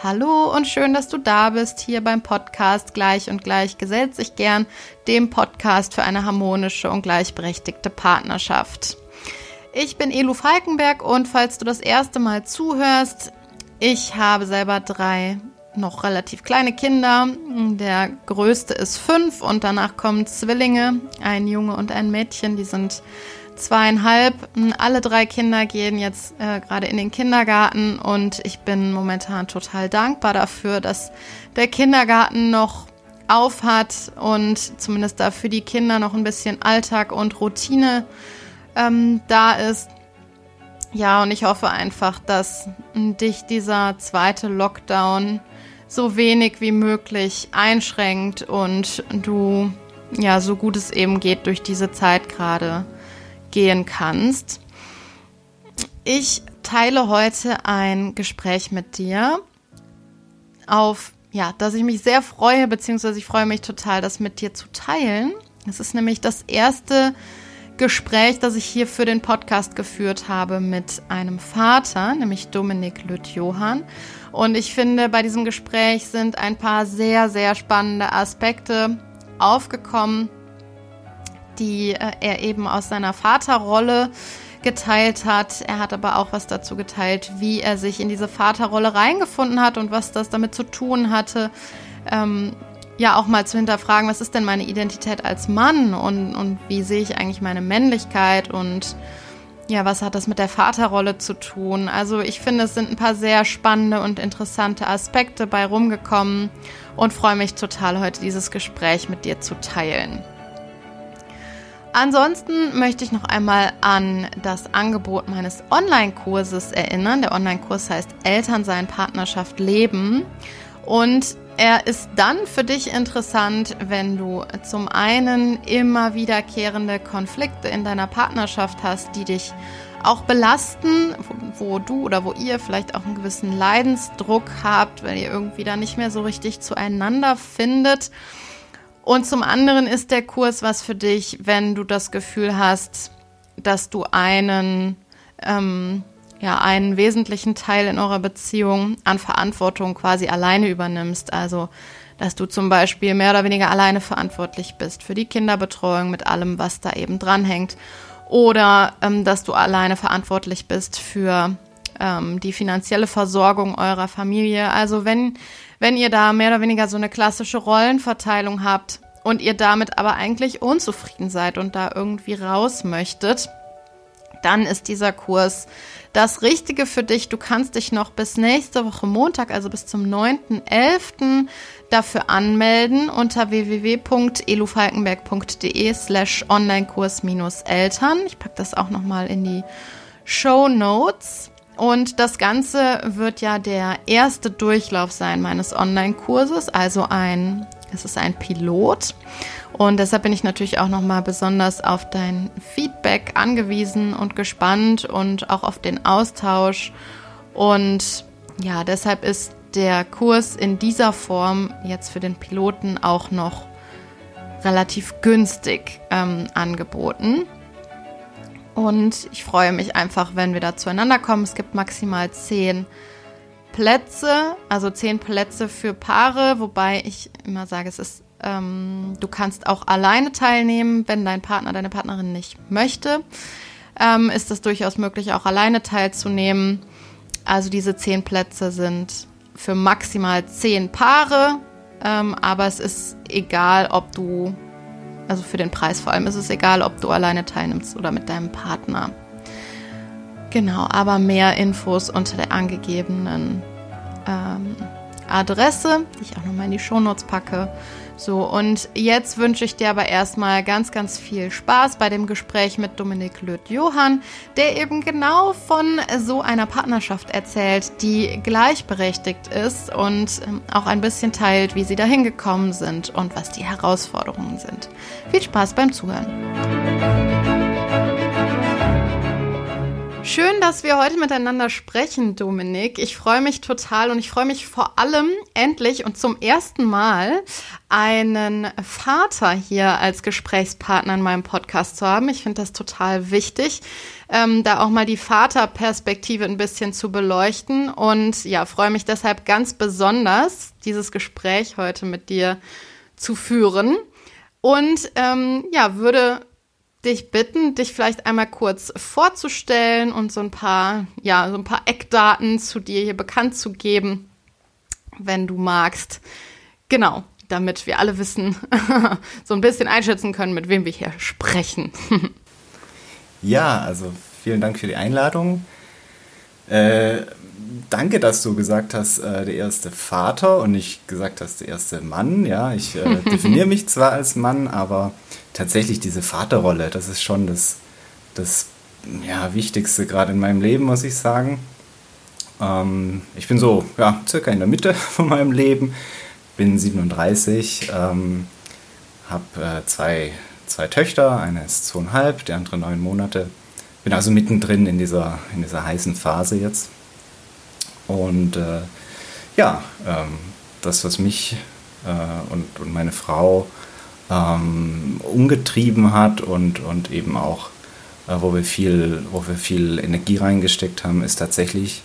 Hallo und schön, dass du da bist hier beim Podcast Gleich und Gleich gesellt sich gern, dem Podcast für eine harmonische und gleichberechtigte Partnerschaft. Ich bin Elu Falkenberg und falls du das erste Mal zuhörst, ich habe selber drei noch relativ kleine Kinder. Der größte ist fünf und danach kommen Zwillinge, ein Junge und ein Mädchen, die sind zweieinhalb. Alle drei Kinder gehen jetzt äh, gerade in den Kindergarten und ich bin momentan total dankbar dafür, dass der Kindergarten noch auf hat und zumindest da für die Kinder noch ein bisschen Alltag und Routine ähm, da ist. Ja, und ich hoffe einfach, dass dich dieser zweite Lockdown so wenig wie möglich einschränkt und du ja so gut es eben geht durch diese Zeit gerade gehen kannst. Ich teile heute ein Gespräch mit dir, auf ja, dass ich mich sehr freue, beziehungsweise ich freue mich total, das mit dir zu teilen. Es ist nämlich das erste Gespräch, das ich hier für den Podcast geführt habe mit einem Vater, nämlich Dominik Lüth-Johann. Und ich finde, bei diesem Gespräch sind ein paar sehr, sehr spannende Aspekte aufgekommen, die äh, er eben aus seiner Vaterrolle geteilt hat. Er hat aber auch was dazu geteilt, wie er sich in diese Vaterrolle reingefunden hat und was das damit zu tun hatte. Ähm, ja, auch mal zu hinterfragen, was ist denn meine Identität als Mann und, und wie sehe ich eigentlich meine Männlichkeit und ja, was hat das mit der Vaterrolle zu tun? Also ich finde, es sind ein paar sehr spannende und interessante Aspekte bei rumgekommen und freue mich total, heute dieses Gespräch mit dir zu teilen. Ansonsten möchte ich noch einmal an das Angebot meines Online-Kurses erinnern. Der Online-Kurs heißt Elternsein, Partnerschaft, Leben. Und er ist dann für dich interessant, wenn du zum einen immer wiederkehrende Konflikte in deiner Partnerschaft hast, die dich auch belasten, wo, wo, du oder wo ihr vielleicht auch einen gewissen Leidensdruck habt, weil ihr irgendwie da nicht mehr so richtig zueinander findet und zum anderen ist der Kurs was für dich, wenn du das Gefühl hast, dass du einen, ähm, ja, einen wesentlichen Teil in eurer Beziehung an Verantwortung quasi alleine übernimmst. Also, dass du zum Beispiel mehr oder weniger alleine verantwortlich bist für die Kinderbetreuung mit allem, was da eben dranhängt. Oder ähm, dass du alleine verantwortlich bist für ähm, die finanzielle Versorgung eurer Familie. Also wenn wenn ihr da mehr oder weniger so eine klassische Rollenverteilung habt und ihr damit aber eigentlich unzufrieden seid und da irgendwie raus möchtet, dann ist dieser Kurs das Richtige für dich. Du kannst dich noch bis nächste Woche Montag, also bis zum 9.11. dafür anmelden unter www.elufalkenberg.de slash Onlinekurs-Eltern. Ich packe das auch nochmal in die Show Notes. Und das Ganze wird ja der erste Durchlauf sein meines Online-Kurses, also ein, es ist ein Pilot. Und deshalb bin ich natürlich auch nochmal besonders auf dein Feedback angewiesen und gespannt und auch auf den Austausch. Und ja, deshalb ist der Kurs in dieser Form jetzt für den Piloten auch noch relativ günstig ähm, angeboten. Und ich freue mich einfach, wenn wir da zueinander kommen. Es gibt maximal zehn Plätze, also zehn Plätze für Paare, wobei ich immer sage, es ist, ähm, du kannst auch alleine teilnehmen, wenn dein Partner, deine Partnerin nicht möchte. Ähm, ist es durchaus möglich, auch alleine teilzunehmen. Also diese zehn Plätze sind für maximal zehn Paare, ähm, aber es ist egal, ob du also für den Preis vor allem ist es egal, ob du alleine teilnimmst oder mit deinem Partner. Genau, aber mehr Infos unter der angegebenen ähm, Adresse, die ich auch nochmal in die Shownotes packe. So, und jetzt wünsche ich dir aber erstmal ganz, ganz viel Spaß bei dem Gespräch mit Dominik Löth-Johann, der eben genau von so einer Partnerschaft erzählt, die gleichberechtigt ist und ähm, auch ein bisschen teilt, wie sie dahin gekommen sind und was die Herausforderungen sind. Viel Spaß beim Zuhören. Schön, dass wir heute miteinander sprechen, Dominik. Ich freue mich total und ich freue mich vor allem endlich und zum ersten Mal einen Vater hier als Gesprächspartner in meinem Podcast zu haben. Ich finde das total wichtig, ähm, da auch mal die Vaterperspektive ein bisschen zu beleuchten und ja, freue mich deshalb ganz besonders, dieses Gespräch heute mit dir zu führen. Und ähm, ja, würde dich bitten, dich vielleicht einmal kurz vorzustellen und so ein paar, ja, so ein paar Eckdaten zu dir hier bekannt zu geben, wenn du magst. Genau, damit wir alle wissen, so ein bisschen einschätzen können, mit wem wir hier sprechen. ja, also vielen Dank für die Einladung. Äh, danke, dass du gesagt hast, äh, der erste Vater und nicht gesagt hast, der erste Mann. Ja, ich äh, definiere mich zwar als Mann, aber tatsächlich diese Vaterrolle, das ist schon das, das ja, Wichtigste gerade in meinem Leben, muss ich sagen. Ähm, ich bin so, ja, circa in der Mitte von meinem Leben, bin 37, ähm, habe äh, zwei, zwei Töchter, eine ist zweieinhalb, die andere neun Monate. Bin also mittendrin in dieser, in dieser heißen Phase jetzt. Und äh, ja, ähm, das, was mich äh, und, und meine Frau ähm, umgetrieben hat und, und eben auch, äh, wo, wir viel, wo wir viel Energie reingesteckt haben, ist tatsächlich,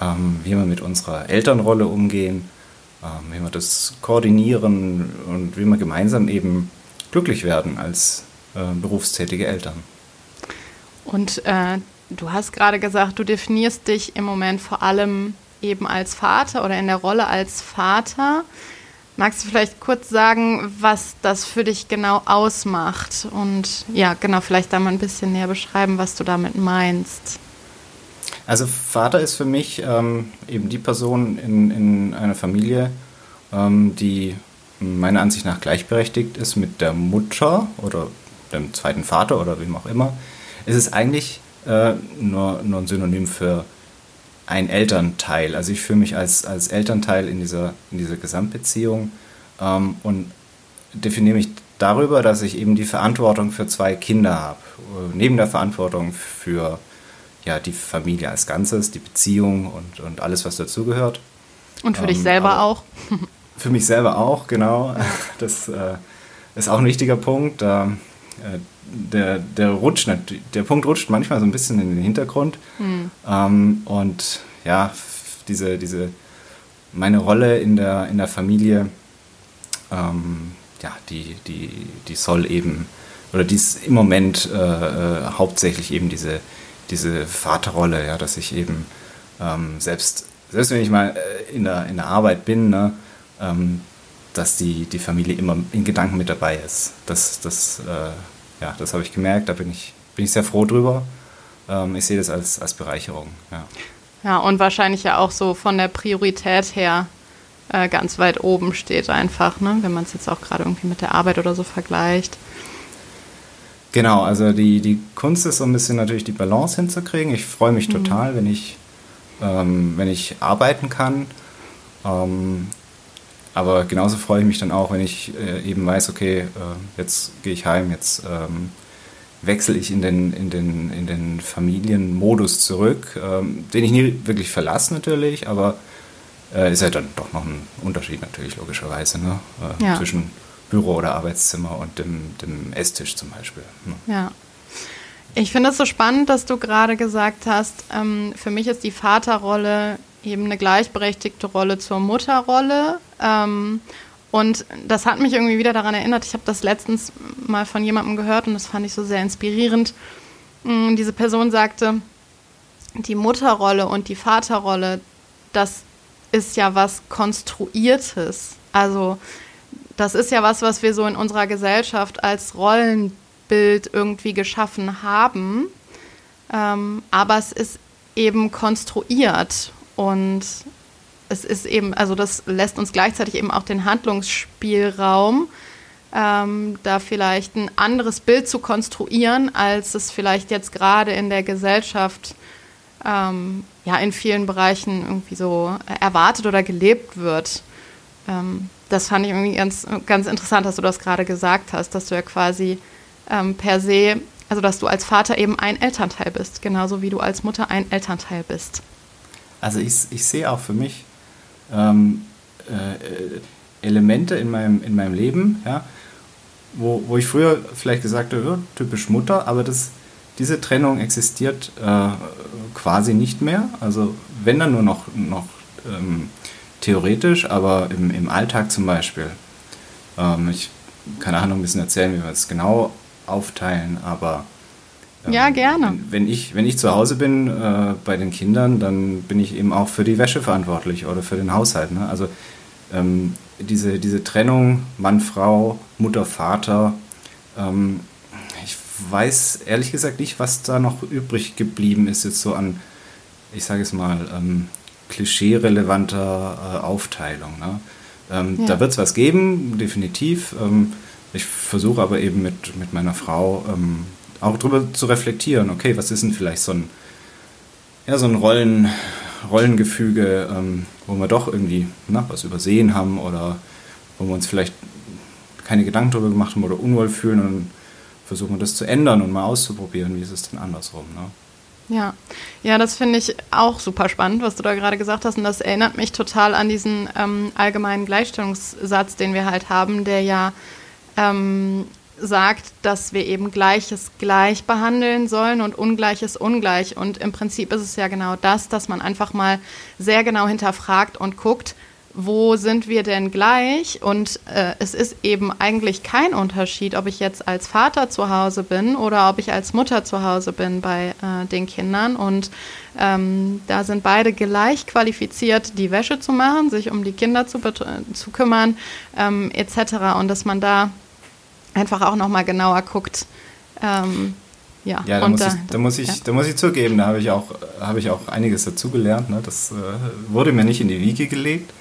ähm, wie wir mit unserer Elternrolle umgehen, ähm, wie wir das koordinieren und wie wir gemeinsam eben glücklich werden als äh, berufstätige Eltern. Und äh, du hast gerade gesagt, du definierst dich im Moment vor allem eben als Vater oder in der Rolle als Vater. Magst du vielleicht kurz sagen, was das für dich genau ausmacht? Und ja, genau, vielleicht da mal ein bisschen näher beschreiben, was du damit meinst. Also Vater ist für mich ähm, eben die Person in, in einer Familie, ähm, die meiner Ansicht nach gleichberechtigt ist mit der Mutter oder dem zweiten Vater oder wem auch immer. Es ist eigentlich äh, nur, nur ein Synonym für ein Elternteil. Also ich fühle mich als, als Elternteil in dieser, in dieser Gesamtbeziehung ähm, und definiere mich darüber, dass ich eben die Verantwortung für zwei Kinder habe. Äh, neben der Verantwortung für ja, die Familie als Ganzes, die Beziehung und, und alles, was dazugehört. Und für ähm, dich selber auch. für mich selber auch, genau. Das äh, ist auch ein wichtiger Punkt. Ähm, äh, der, der rutscht, der Punkt rutscht manchmal so ein bisschen in den Hintergrund. Mhm. Ähm, und ja, diese, diese, meine Rolle in der, in der Familie, ähm, ja, die, die, die soll eben, oder die ist im Moment äh, äh, hauptsächlich eben diese, diese Vaterrolle, ja, dass ich eben ähm, selbst, selbst wenn ich mal äh, in der, in der Arbeit bin, ne, ähm, dass die, die Familie immer in Gedanken mit dabei ist. Das, das äh, ja, das habe ich gemerkt, da bin ich, bin ich sehr froh drüber. Ähm, ich sehe das als, als Bereicherung. Ja. ja, und wahrscheinlich ja auch so von der Priorität her äh, ganz weit oben steht einfach, ne? wenn man es jetzt auch gerade irgendwie mit der Arbeit oder so vergleicht. Genau, also die, die Kunst ist so ein bisschen natürlich die Balance hinzukriegen. Ich freue mich mhm. total, wenn ich, ähm, wenn ich arbeiten kann. Ähm, aber genauso freue ich mich dann auch, wenn ich äh, eben weiß, okay, äh, jetzt gehe ich heim, jetzt ähm, wechsle ich in den, in den, in den Familienmodus zurück, ähm, den ich nie wirklich verlasse natürlich, aber äh, ist ja dann doch noch ein Unterschied natürlich logischerweise ne? Äh, ja. zwischen Büro oder Arbeitszimmer und dem, dem Esstisch zum Beispiel. Ne? Ja. Ich finde es so spannend, dass du gerade gesagt hast, ähm, für mich ist die Vaterrolle eben eine gleichberechtigte Rolle zur Mutterrolle. Ähm, und das hat mich irgendwie wieder daran erinnert, ich habe das letztens mal von jemandem gehört und das fand ich so sehr inspirierend. Mm, diese Person sagte, die Mutterrolle und die Vaterrolle, das ist ja was Konstruiertes. Also das ist ja was, was wir so in unserer Gesellschaft als Rollenbild irgendwie geschaffen haben. Ähm, aber es ist eben konstruiert. Und es ist eben, also das lässt uns gleichzeitig eben auch den Handlungsspielraum, ähm, da vielleicht ein anderes Bild zu konstruieren, als es vielleicht jetzt gerade in der Gesellschaft ähm, ja in vielen Bereichen irgendwie so erwartet oder gelebt wird. Ähm, das fand ich irgendwie ganz, ganz interessant, dass du das gerade gesagt hast, dass du ja quasi ähm, per se also dass du als Vater eben ein Elternteil bist, genauso wie du als Mutter ein Elternteil bist. Also ich, ich sehe auch für mich ähm, äh, Elemente in meinem, in meinem Leben, ja, wo, wo ich früher vielleicht gesagt habe, ja, typisch Mutter, aber das, diese Trennung existiert äh, quasi nicht mehr. Also wenn dann nur noch, noch ähm, theoretisch, aber im, im Alltag zum Beispiel. Ähm, ich kann Ahnung ein bisschen erzählen, wie wir es genau aufteilen, aber ja, gerne. Wenn, wenn, ich, wenn ich zu Hause bin äh, bei den Kindern, dann bin ich eben auch für die Wäsche verantwortlich oder für den Haushalt. Ne? Also ähm, diese, diese Trennung Mann, Frau, Mutter, Vater, ähm, ich weiß ehrlich gesagt nicht, was da noch übrig geblieben ist, jetzt so an, ich sage es mal, ähm, klischee-relevanter äh, Aufteilung. Ne? Ähm, ja. Da wird es was geben, definitiv. Ähm, ich versuche aber eben mit, mit meiner Frau ähm, auch darüber zu reflektieren, okay, was ist denn vielleicht so ein, ja, so ein Rollen, Rollengefüge, ähm, wo wir doch irgendwie na, was übersehen haben oder wo wir uns vielleicht keine Gedanken darüber gemacht haben oder unwohl fühlen und versuchen das zu ändern und mal auszuprobieren, wie ist es denn andersrum. Ne? Ja, ja, das finde ich auch super spannend, was du da gerade gesagt hast. Und das erinnert mich total an diesen ähm, allgemeinen Gleichstellungssatz, den wir halt haben, der ja ähm, sagt, dass wir eben Gleiches gleich behandeln sollen und Ungleiches ungleich. Und im Prinzip ist es ja genau das, dass man einfach mal sehr genau hinterfragt und guckt, wo sind wir denn gleich? Und äh, es ist eben eigentlich kein Unterschied, ob ich jetzt als Vater zu Hause bin oder ob ich als Mutter zu Hause bin bei äh, den Kindern. Und ähm, da sind beide gleich qualifiziert, die Wäsche zu machen, sich um die Kinder zu, zu kümmern, ähm, etc. Und dass man da einfach auch nochmal genauer guckt. Ähm, ja, ja da, muss ich, da, muss ich, ja. da muss ich zugeben, da habe ich auch, habe ich auch einiges dazugelernt. Ne? Das äh, wurde mir nicht in die Wiege gelegt.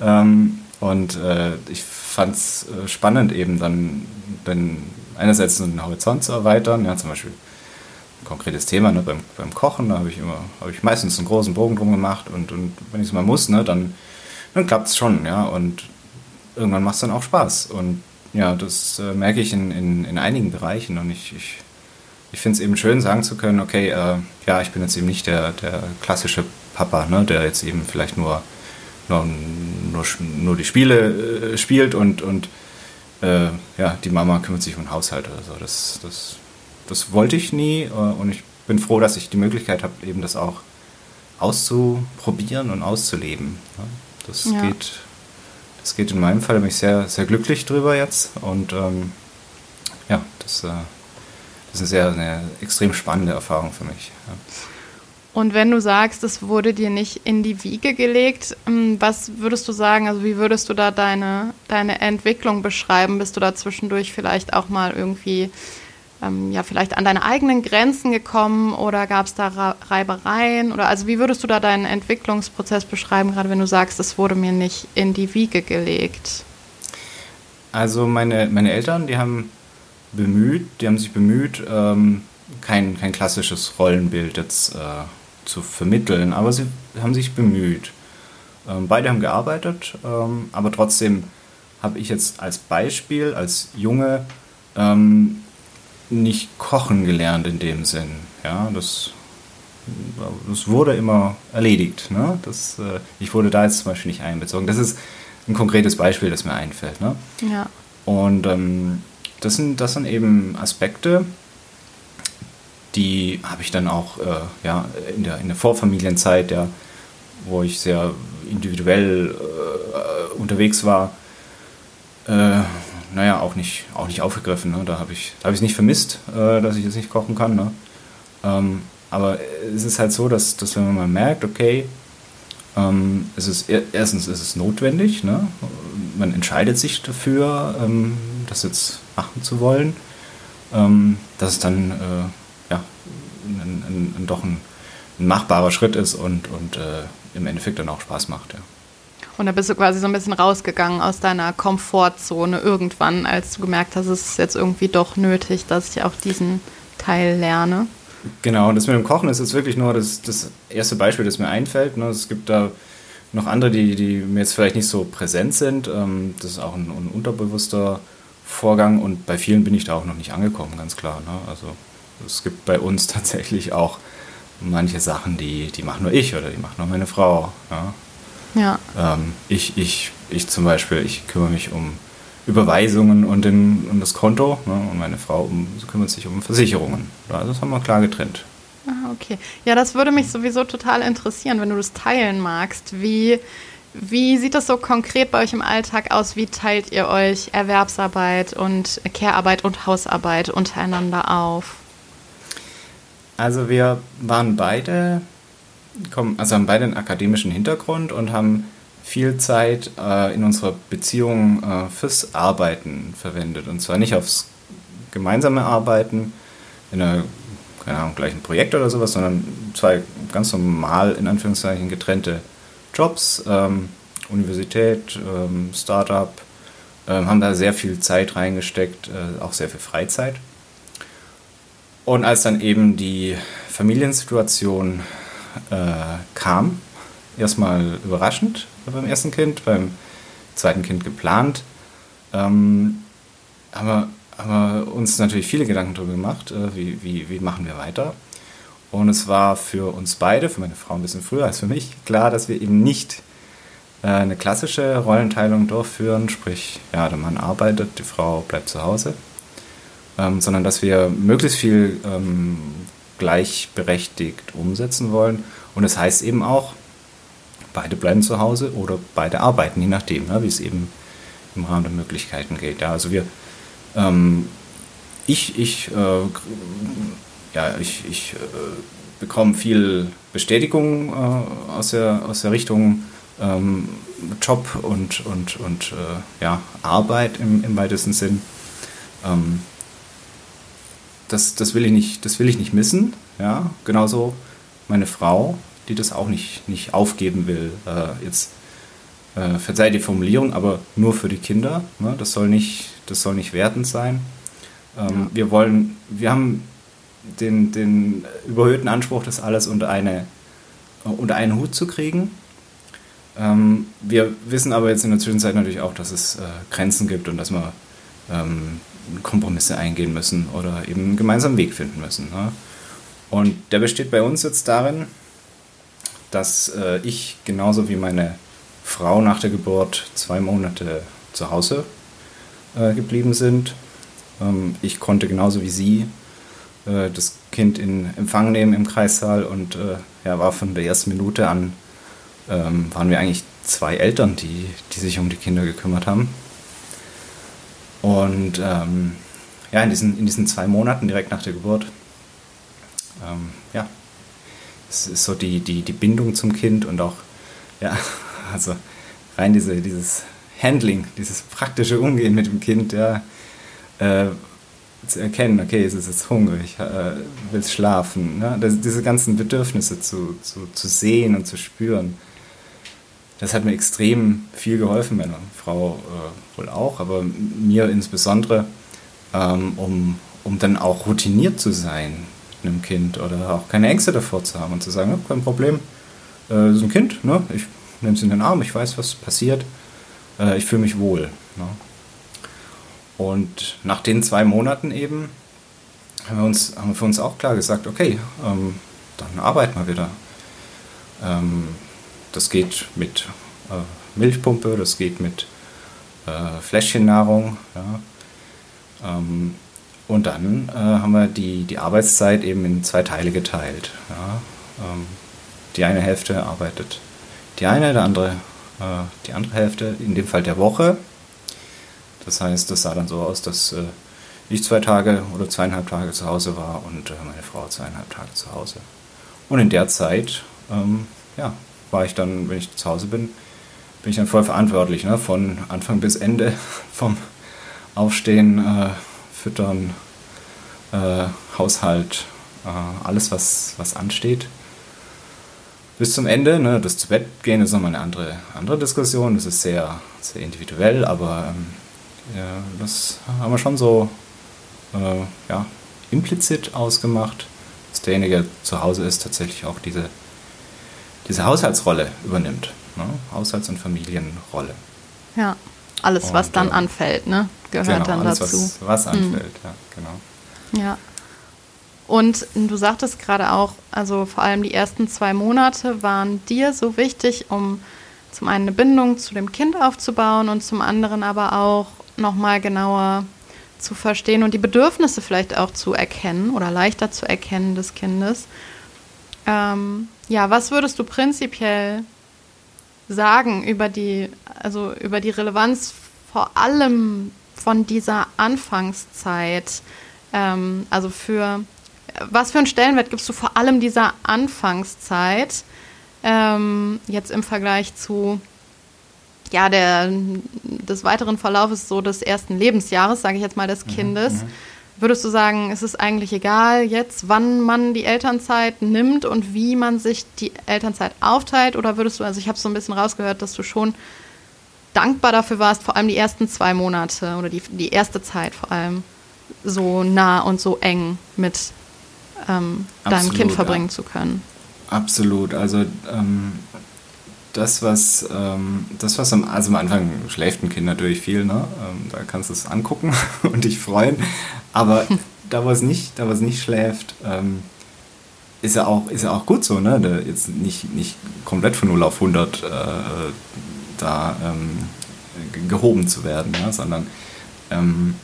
Ähm, und äh, ich fand es äh, spannend, eben dann, dann einerseits den Horizont zu erweitern, ja, zum Beispiel ein konkretes Thema ne, beim, beim Kochen, da habe ich immer, habe ich meistens einen großen Bogen drum gemacht und, und wenn ich es mal muss, ne, dann, dann klappt es schon, ja, und irgendwann macht es dann auch Spaß. Und ja, das äh, merke ich in, in, in einigen Bereichen und ich, ich, ich finde es eben schön, sagen zu können, okay, äh, ja, ich bin jetzt eben nicht der, der klassische Papa, ne, der jetzt eben vielleicht nur, nur, nur, nur die Spiele äh, spielt und, und äh, ja, die Mama kümmert sich um den Haushalt oder so. Das, das, das wollte ich nie äh, und ich bin froh, dass ich die Möglichkeit habe, eben das auch auszuprobieren und auszuleben. Ne. Das ja. geht das geht in meinem Fall, da sehr, sehr glücklich drüber jetzt. Und ähm, ja, das, äh, das ist eine sehr, eine extrem spannende Erfahrung für mich. Ja. Und wenn du sagst, es wurde dir nicht in die Wiege gelegt, ähm, was würdest du sagen, also wie würdest du da deine, deine Entwicklung beschreiben? Bist du da zwischendurch vielleicht auch mal irgendwie ähm, ja vielleicht an deine eigenen Grenzen gekommen oder gab es da Reibereien? Oder also wie würdest du da deinen Entwicklungsprozess beschreiben, gerade wenn du sagst, es wurde mir nicht in die Wiege gelegt? Also meine, meine Eltern, die haben bemüht, die haben sich bemüht, ähm, kein, kein klassisches Rollenbild jetzt äh, zu vermitteln, aber sie haben sich bemüht. Ähm, beide haben gearbeitet, ähm, aber trotzdem habe ich jetzt als Beispiel, als Junge, ähm, nicht kochen gelernt in dem Sinn. Ja, das, das wurde immer erledigt. Ne? Das, äh, ich wurde da jetzt zum Beispiel nicht einbezogen. Das ist ein konkretes Beispiel, das mir einfällt. Ne? Ja. Und ähm, das, sind, das sind eben Aspekte, die habe ich dann auch äh, ja, in, der, in der Vorfamilienzeit, ja, wo ich sehr individuell äh, unterwegs war, äh, naja, auch nicht, auch nicht aufgegriffen. Ne? Da habe ich es hab nicht vermisst, äh, dass ich jetzt nicht kochen kann. Ne? Ähm, aber es ist halt so, dass, dass wenn man mal merkt, okay, ähm, es ist erstens ist es notwendig, ne? man entscheidet sich dafür, ähm, das jetzt machen zu wollen, ähm, dass es dann äh, ja, ein, ein, ein, doch ein, machbarer Schritt ist und, und äh, im Endeffekt dann auch Spaß macht. Ja. Und da bist du quasi so ein bisschen rausgegangen aus deiner Komfortzone irgendwann, als du gemerkt hast, es ist jetzt irgendwie doch nötig, dass ich auch diesen Teil lerne. Genau, und das mit dem Kochen ist jetzt wirklich nur das, das erste Beispiel, das mir einfällt. Ne? Es gibt da noch andere, die, die mir jetzt vielleicht nicht so präsent sind. Ähm, das ist auch ein, ein unterbewusster Vorgang und bei vielen bin ich da auch noch nicht angekommen, ganz klar. Ne? Also es gibt bei uns tatsächlich auch manche Sachen, die, die macht nur ich oder die macht nur meine Frau. Ja. Ja. Ähm, ich, ich, ich zum Beispiel, ich kümmere mich um Überweisungen und, den, um das Konto ne, und meine Frau um, kümmert sich um Versicherungen. Also das haben wir klar getrennt. Ah, okay. Ja, das würde mich sowieso total interessieren, wenn du das teilen magst. Wie, wie sieht das so konkret bei euch im Alltag aus? Wie teilt ihr euch Erwerbsarbeit und Care-Arbeit und Hausarbeit untereinander auf? Also wir waren beide, also haben beide einen akademischen Hintergrund und haben viel Zeit äh, in unserer Beziehung äh, fürs Arbeiten verwendet. Und zwar nicht aufs gemeinsame Arbeiten in einer, keine Ahnung, gleichen Projekt oder sowas, sondern zwei ganz normal, in Anführungszeichen, getrennte Jobs, ähm, Universität, ähm, Startup, äh, haben da sehr viel Zeit reingesteckt, äh, auch sehr viel Freizeit. Und als dann eben die Familiensituation äh, kam, erstmal überraschend beim ersten Kind, beim zweiten Kind geplant, ähm, haben, wir, haben wir uns natürlich viele Gedanken darüber gemacht, äh, wie, wie, wie machen wir weiter. Und es war für uns beide, für meine Frau ein bisschen früher als für mich, klar, dass wir eben nicht äh, eine klassische Rollenteilung durchführen, sprich, ja, der Mann arbeitet, die Frau bleibt zu Hause ähm, sondern dass wir möglichst viel ähm, gleichberechtigt umsetzen wollen. Und das heißt eben auch, beide bleiben zu Hause oder beide arbeiten, je nachdem, ne, wie es eben im Rahmen der Möglichkeiten geht. Ja, also wir, ähm, ich, ich, äh, ja, ich, ich äh, bekomme viel Bestätigung äh, aus, der, aus der Richtung ähm, Job und, und, und äh, ja, Arbeit im, im weitesten Sinn. Ähm, das, das, will ich nicht, das will ich nicht missen. Ja? Genauso meine Frau, die das auch nicht, nicht aufgeben will. Äh, jetzt äh, verzeiht die Formulierung, aber nur für die Kinder. Ne? Das, soll nicht, das soll nicht wertend sein. Ähm, ja. Wir wollen, wir haben den, den überhöhten Anspruch, das alles unter, eine, unter einen Hut zu kriegen. Ähm, wir wissen aber jetzt in der Zwischenzeit natürlich auch, dass es äh, Grenzen gibt und dass man ähm, Kompromisse eingehen müssen oder eben einen gemeinsamen Weg finden müssen. Ne? Und der besteht bei uns jetzt darin, dass äh, ich genauso wie meine Frau nach der Geburt zwei Monate zu Hause äh, geblieben sind. Ähm, ich konnte genauso wie sie äh, das Kind in Empfang nehmen im Kreissaal und äh, ja, war von der ersten Minute an, ähm, waren wir eigentlich zwei Eltern, die, die sich um die Kinder gekümmert haben. Und ähm, ja, in diesen, in diesen zwei Monaten direkt nach der Geburt, ähm, ja, es ist so die, die, die Bindung zum Kind und auch, ja, also rein diese, dieses Handling, dieses praktische Umgehen mit dem Kind, ja, äh, zu erkennen, okay, es ist jetzt hungrig, äh, will schlafen, ne? das, diese ganzen Bedürfnisse zu, zu, zu sehen und zu spüren das hat mir extrem viel geholfen, meine Frau äh, wohl auch, aber mir insbesondere, ähm, um, um dann auch routiniert zu sein mit einem Kind oder auch keine Ängste davor zu haben und zu sagen, ja, kein Problem, äh, das ist ein Kind, ne? ich nehme es in den Arm, ich weiß, was passiert, äh, ich fühle mich wohl. Ne? Und nach den zwei Monaten eben haben wir, uns, haben wir für uns auch klar gesagt, okay, ähm, dann arbeiten wir wieder. Ähm, das geht mit äh, Milchpumpe, das geht mit äh, Fläschchennahrung. Ja. Ähm, und dann äh, haben wir die, die Arbeitszeit eben in zwei Teile geteilt. Ja. Ähm, die eine Hälfte arbeitet die eine, der andere äh, die andere Hälfte, in dem Fall der Woche. Das heißt, das sah dann so aus, dass äh, ich zwei Tage oder zweieinhalb Tage zu Hause war und äh, meine Frau zweieinhalb Tage zu Hause. Und in der Zeit ähm, ja, war ich dann, wenn ich zu Hause bin, bin ich dann voll verantwortlich, ne? von Anfang bis Ende, vom Aufstehen, äh, Füttern, äh, Haushalt, äh, alles, was, was ansteht. Bis zum Ende, ne? das zu Bett gehen ist nochmal eine andere, andere Diskussion, das ist sehr, sehr individuell, aber ähm, ja, das haben wir schon so äh, ja, implizit ausgemacht, dass derjenige, der zu Hause ist, tatsächlich auch diese diese Haushaltsrolle übernimmt. Ne? Haushalts- und Familienrolle. Ja, alles, und, was dann äh, anfällt, ne? gehört genau, dann alles, dazu. Was, was anfällt, hm. ja, genau. Ja. Und du sagtest gerade auch, also vor allem die ersten zwei Monate waren dir so wichtig, um zum einen eine Bindung zu dem Kind aufzubauen und zum anderen aber auch nochmal genauer zu verstehen und die Bedürfnisse vielleicht auch zu erkennen oder leichter zu erkennen des Kindes. Ähm, ja, was würdest du prinzipiell sagen über die, also über die Relevanz vor allem von dieser Anfangszeit? Ähm, also für was für einen Stellenwert gibst du vor allem dieser Anfangszeit ähm, jetzt im Vergleich zu ja, der, des weiteren Verlaufes so des ersten Lebensjahres, sage ich jetzt mal, des mhm, Kindes. Mhm, Würdest du sagen, ist es eigentlich egal jetzt, wann man die Elternzeit nimmt und wie man sich die Elternzeit aufteilt? Oder würdest du, also ich habe so ein bisschen rausgehört, dass du schon dankbar dafür warst, vor allem die ersten zwei Monate oder die, die erste Zeit vor allem so nah und so eng mit ähm, deinem Kind verbringen ja. zu können? Absolut. Also ähm, das, was, ähm, das, was am, also am Anfang schläft ein Kind natürlich viel, ne? Ähm, da kannst du es angucken und dich freuen. Aber da, wo es nicht, da, wo es nicht schläft, ähm, ist ja auch, ist ja auch gut so, ne? Jetzt nicht, nicht komplett von 0 auf 100 äh, da ähm, gehoben zu werden, ja? sondern ähm,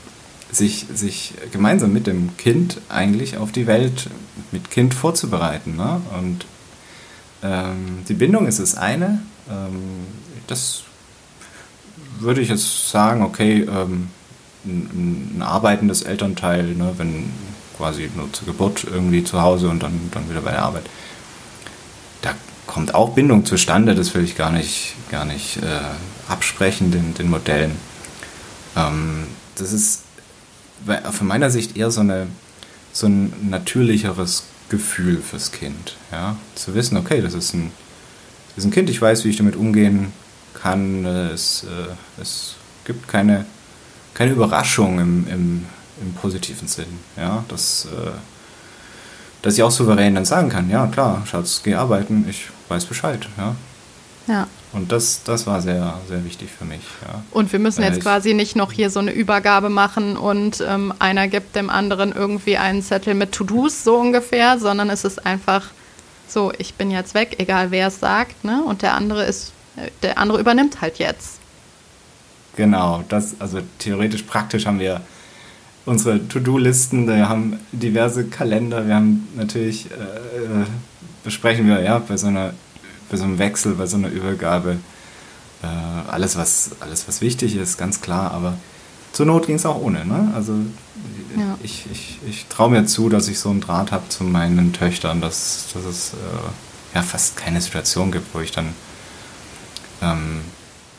sich, sich gemeinsam mit dem Kind eigentlich auf die Welt mit Kind vorzubereiten. Ne? Und ähm, die Bindung ist das eine. Ähm, das würde ich jetzt sagen, okay, ähm, ein, ein, arbeitendes Elternteil, ne, wenn quasi nur zur Geburt irgendwie zu Hause und dann, dann wieder bei der Arbeit. Da kommt auch Bindung zustande, das will ich gar nicht, gar nicht äh, absprechen, den, den Modellen. Ähm, das ist von meiner Sicht eher so, eine, so ein natürlicheres Gefühl fürs Kind. Ja? Zu wissen, okay, das ist ein, das ist ein Kind, ich weiß, wie ich damit umgehen kann. Es, äh, es gibt keine, keine Überraschung im, im, im positiven Sinn. Ja? Dass, äh, dass ich auch souverän dann sagen kann, ja klar, Schatz, geh arbeiten, ich weiß Bescheid. Ja. ja. Und das, das war sehr, sehr wichtig für mich. Ja. Und wir müssen Weil jetzt quasi nicht noch hier so eine Übergabe machen und ähm, einer gibt dem anderen irgendwie einen Zettel mit To-Dos, so ungefähr, sondern es ist einfach so, ich bin jetzt weg, egal wer es sagt, ne? Und der andere ist, der andere übernimmt halt jetzt. Genau, das, also theoretisch praktisch haben wir unsere To-Do-Listen, wir haben diverse Kalender, wir haben natürlich, äh, äh besprechen wir ja bei so einer bei so einem Wechsel, bei so einer Übergabe äh, alles, was, alles, was wichtig ist, ganz klar, aber zur Not ging es auch ohne. Ne? Also ja. ich, ich, ich traue mir zu, dass ich so einen Draht habe zu meinen Töchtern, dass, dass es äh, ja fast keine Situation gibt, wo ich dann ähm,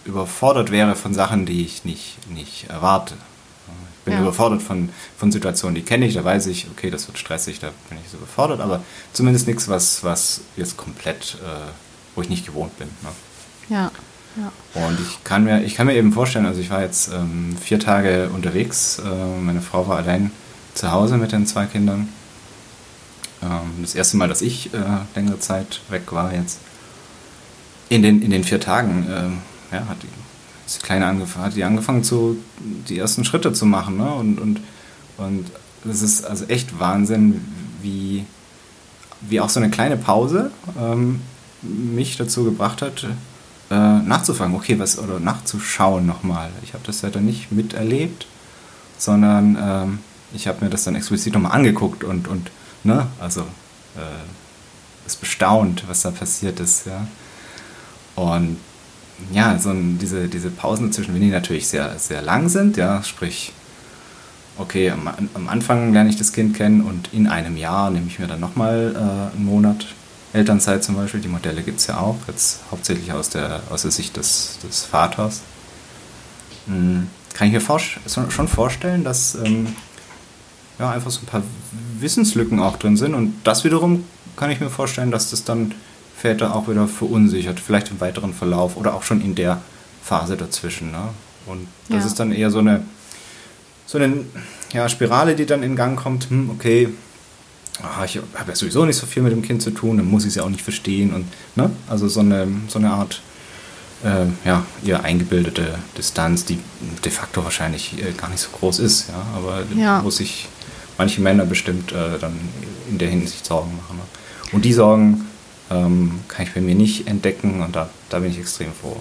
überfordert wäre von Sachen, die ich nicht, nicht erwarte. Ich bin ja. überfordert von, von Situationen, die kenne ich, da weiß ich, okay, das wird stressig, da bin ich so überfordert, aber zumindest nichts, was, was jetzt komplett äh, wo ich nicht gewohnt bin. Ne? Ja. Ja. Und ich kann, mir, ich kann mir eben vorstellen, also ich war jetzt ähm, vier Tage unterwegs, äh, meine Frau war allein zu Hause mit den zwei Kindern. Ähm, das erste Mal, dass ich äh, längere Zeit weg war jetzt. In den, in den vier Tagen äh, ja, hat die, die Kleine angefangen, hat die angefangen, zu, die ersten Schritte zu machen. Ne? Und, und, und das ist also echt Wahnsinn, wie, wie auch so eine kleine Pause ähm, mich dazu gebracht hat, äh, nachzufragen, okay, was, oder nachzuschauen nochmal. Ich habe das ja dann nicht miterlebt, sondern ähm, ich habe mir das dann explizit nochmal angeguckt und, und ne, also äh, es bestaunt, was da passiert ist, ja. Und ja, so ein, diese, diese Pausen dazwischen, wenn die natürlich sehr, sehr lang sind, ja, sprich, okay, am, am Anfang lerne ich das Kind kennen und in einem Jahr nehme ich mir dann nochmal äh, einen Monat Elternzeit zum Beispiel, die Modelle gibt es ja auch, jetzt hauptsächlich aus der, aus der Sicht des, des Vaters. Hm, kann ich mir vor, schon vorstellen, dass ähm, ja, einfach so ein paar Wissenslücken auch drin sind und das wiederum kann ich mir vorstellen, dass das dann Väter auch wieder verunsichert, vielleicht im weiteren Verlauf oder auch schon in der Phase dazwischen. Ne? Und das ja. ist dann eher so eine, so eine ja, Spirale, die dann in Gang kommt, hm, okay, ah, ich habe ja sowieso nicht so viel mit dem Kind zu tun, dann muss ich es ja auch nicht verstehen. Und, ne? Also so eine, so eine Art äh, ja, eher eingebildete Distanz, die de facto wahrscheinlich äh, gar nicht so groß ist, ja, aber ja. wo sich manche Männer bestimmt äh, dann in der Hinsicht Sorgen machen. Ne? Und die Sorgen ähm, kann ich bei mir nicht entdecken und da, da bin ich extrem froh.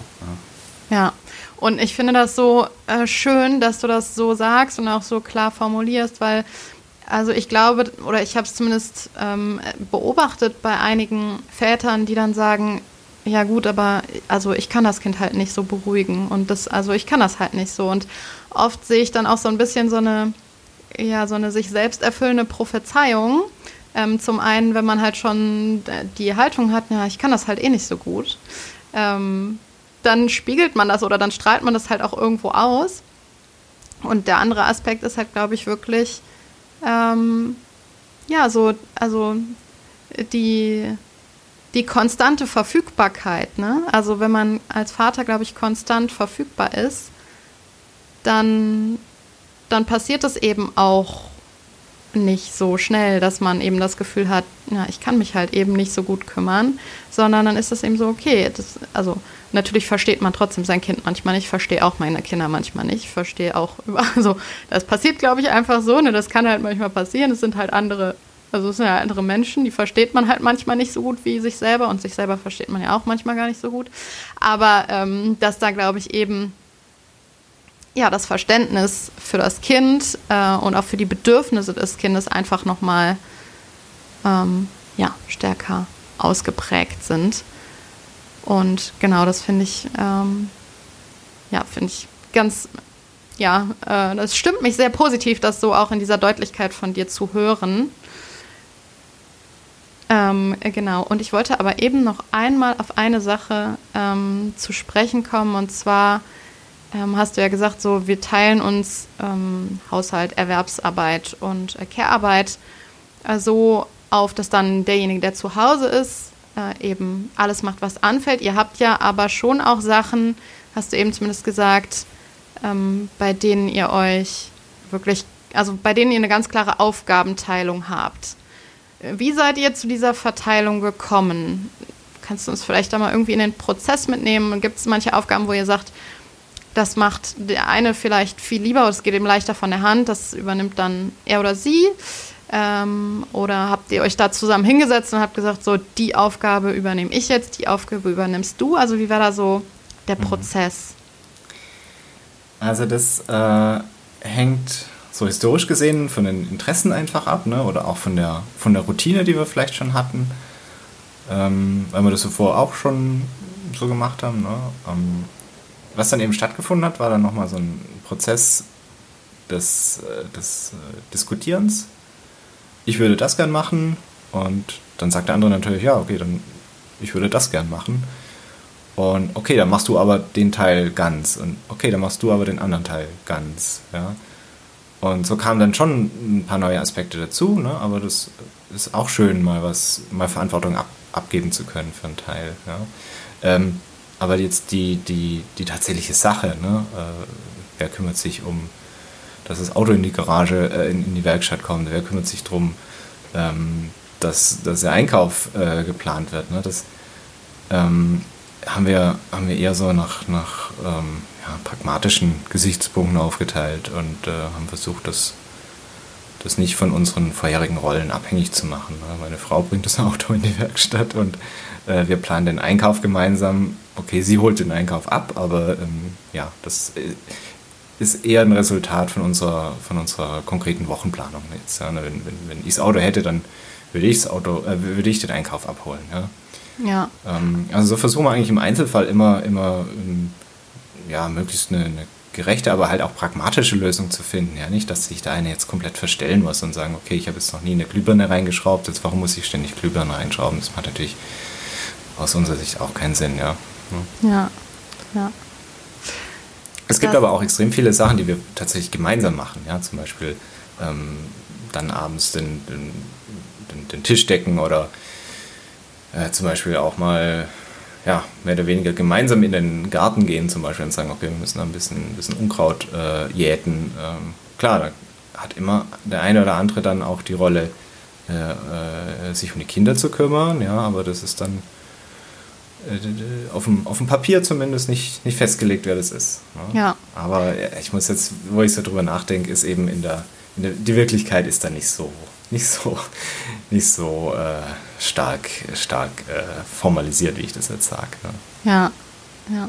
Ja. ja. Und ich finde das so äh, schön, dass du das so sagst und auch so klar formulierst, weil also ich glaube, oder ich habe es zumindest ähm, beobachtet bei einigen Vätern, die dann sagen, ja gut, aber also ich kann das Kind halt nicht so beruhigen und das, also ich kann das halt nicht so. Und oft sehe ich dann auch so ein bisschen so eine, ja, so eine sich selbst erfüllende Prophezeiung. Ähm, zum einen, wenn man halt schon die Haltung hat, ja, ich kann das halt eh nicht so gut, ähm, dann spiegelt man das oder dann strahlt man das halt auch irgendwo aus. Und der andere Aspekt ist halt, glaube ich, wirklich, ähm, ja, so, also die, die konstante Verfügbarkeit, ne? Also wenn man als Vater, glaube ich, konstant verfügbar ist, dann, dann passiert es eben auch nicht so schnell, dass man eben das Gefühl hat, ja, ich kann mich halt eben nicht so gut kümmern, sondern dann ist es eben so, okay, das, also natürlich versteht man trotzdem sein Kind manchmal nicht, verstehe auch meine Kinder manchmal nicht, verstehe auch, also das passiert, glaube ich, einfach so, ne, das kann halt manchmal passieren, es sind halt andere, also es sind ja andere Menschen, die versteht man halt manchmal nicht so gut wie sich selber und sich selber versteht man ja auch manchmal gar nicht so gut, aber ähm, dass da, glaube ich, eben ja, das Verständnis für das Kind äh, und auch für die Bedürfnisse des Kindes einfach nochmal ähm, ja, stärker ausgeprägt sind. Und genau, das finde ich, ähm, ja, finde ich ganz, ja, äh, das stimmt mich sehr positiv, das so auch in dieser Deutlichkeit von dir zu hören. Ähm, genau, und ich wollte aber eben noch einmal auf eine Sache ähm, zu sprechen kommen, und zwar ähm, hast du ja gesagt, so wir teilen uns ähm, Haushalt, Erwerbsarbeit und äh, Care-Arbeit äh, so auf, dass dann derjenige, der zu Hause ist, äh, eben alles macht, was anfällt. Ihr habt ja aber schon auch Sachen, hast du eben zumindest gesagt, ähm, bei denen ihr euch wirklich, also bei denen ihr eine ganz klare Aufgabenteilung habt. Wie seid ihr zu dieser Verteilung gekommen? Kannst du uns vielleicht da mal irgendwie in den Prozess mitnehmen? Gibt es manche Aufgaben, wo ihr sagt, das macht der eine vielleicht viel lieber oder es geht ihm leichter von der Hand. Das übernimmt dann er oder sie. Ähm, oder habt ihr euch da zusammen hingesetzt und habt gesagt, so die Aufgabe übernehme ich jetzt, die Aufgabe übernimmst du? Also wie war da so der mhm. Prozess? Also das äh, hängt so historisch gesehen von den Interessen einfach ab, ne? oder auch von der, von der Routine, die wir vielleicht schon hatten, ähm, weil wir das zuvor auch schon so gemacht haben. Ne? Ähm, was dann eben stattgefunden hat, war dann nochmal so ein Prozess des, äh, des äh, Diskutierens. Ich würde das gern machen und dann sagt der andere natürlich, ja, okay, dann ich würde das gern machen. Und okay, dann machst du aber den Teil ganz und okay, dann machst du aber den anderen Teil ganz, ja. Und so kamen dann schon ein paar neue Aspekte dazu, ne? aber das ist auch schön, mal was, mal Verantwortung ab, abgeben zu können für einen Teil. Ja? Ähm, aber jetzt die, die, die tatsächliche Sache, ne? Äh, wer kümmert sich um, dass das Auto in die Garage, äh, in, in, die Werkstatt kommt, wer kümmert sich darum, ähm, dass, dass der Einkauf äh, geplant wird. Ne? Das ähm, haben, wir, haben wir eher so nach, nach ähm, ja, pragmatischen Gesichtspunkten aufgeteilt und äh, haben versucht, das, das nicht von unseren vorherigen Rollen abhängig zu machen. Ne? Meine Frau bringt das Auto in die Werkstatt und äh, wir planen den Einkauf gemeinsam okay, sie holt den Einkauf ab, aber ähm, ja, das äh, ist eher ein Resultat von unserer, von unserer konkreten Wochenplanung jetzt. Ja, wenn, wenn, wenn ich das Auto hätte, dann würde ich das Auto, äh, würde ich den Einkauf abholen. Ja. ja. Ähm, also so versuchen wir eigentlich im Einzelfall immer, immer ähm, ja, möglichst eine, eine, gerechte, aber halt auch pragmatische Lösung zu finden. Ja, nicht, dass sich da eine jetzt komplett verstellen muss und sagen, okay, ich habe jetzt noch nie eine Glühbirne reingeschraubt, jetzt warum muss ich ständig Glühbirne reinschrauben? Das macht natürlich aus unserer Sicht auch keinen Sinn, ja. Ne? Ja, ja. Es gibt das aber auch extrem viele Sachen, die wir tatsächlich gemeinsam machen. Ja, zum Beispiel ähm, dann abends den, den, den, den, Tisch decken oder äh, zum Beispiel auch mal ja, mehr oder weniger gemeinsam in den Garten gehen zum Beispiel und sagen, okay, wir müssen da ein bisschen, ein bisschen Unkraut äh, jäten. Ähm, klar, da hat immer der eine oder andere dann auch die Rolle, äh, äh sich um die Kinder zu kümmern, ja, aber das ist dann auf dem, auf dem Papier zumindest nicht, nicht festgelegt, wer das ist. Ne? Ja. Aber ich muss jetzt, wo ich so drüber nachdenke, ist eben in der, die Wirklichkeit ist da nicht so, nicht so, nicht so äh, stark, stark äh, formalisiert, wie ich das jetzt sage. Ne? Ja, ja.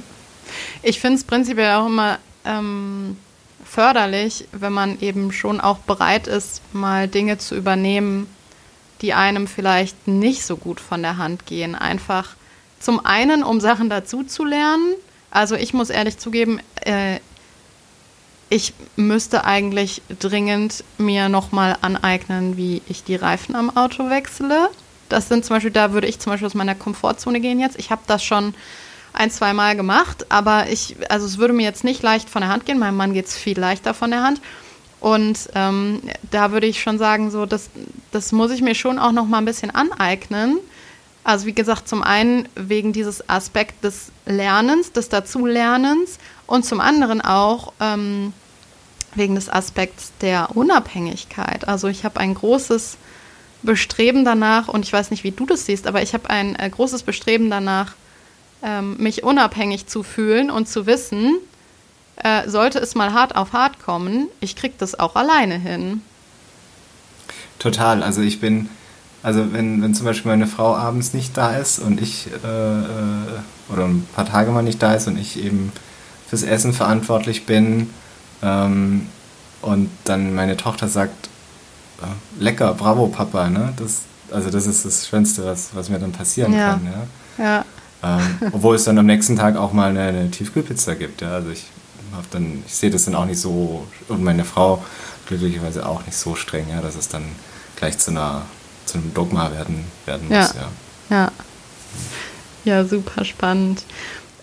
Ich finde es prinzipiell auch immer ähm, förderlich, wenn man eben schon auch bereit ist, mal Dinge zu übernehmen, die einem vielleicht nicht so gut von der Hand gehen. Einfach zum einen, um Sachen dazu zu lernen. Also ich muss ehrlich zugeben, äh, ich müsste eigentlich dringend mir nochmal aneignen, wie ich die Reifen am Auto wechsle. Das sind zum Beispiel, da würde ich zum Beispiel aus meiner Komfortzone gehen jetzt. Ich habe das schon ein, zwei Mal gemacht, aber ich, also es würde mir jetzt nicht leicht von der Hand gehen. Meinem Mann geht es viel leichter von der Hand. Und ähm, da würde ich schon sagen, so, das, das muss ich mir schon auch noch mal ein bisschen aneignen. Also wie gesagt, zum einen wegen dieses Aspekt des Lernens, des Dazulernens und zum anderen auch ähm, wegen des Aspekts der Unabhängigkeit. Also ich habe ein großes Bestreben danach, und ich weiß nicht, wie du das siehst, aber ich habe ein äh, großes Bestreben danach, ähm, mich unabhängig zu fühlen und zu wissen, äh, sollte es mal hart auf hart kommen, ich kriege das auch alleine hin. Total. Also ich bin, also wenn, wenn zum Beispiel meine Frau abends nicht da ist und ich, äh, äh, oder ein paar Tage mal nicht da ist und ich eben fürs Essen verantwortlich bin ähm, und dann meine Tochter sagt, äh, lecker, bravo Papa, ne? Das, also das ist das Schönste, was, was mir dann passieren ja. kann. Ja. ja. Ähm, obwohl es dann am nächsten Tag auch mal eine, eine Tiefkühlpizza gibt. Ja? Also ich hab dann, ich sehe das dann auch nicht so, und meine Frau glücklicherweise auch nicht so streng, ja, dass es dann gleich zu einer zu einem Dogma werden, werden muss. Ja, ja. ja. ja super spannend.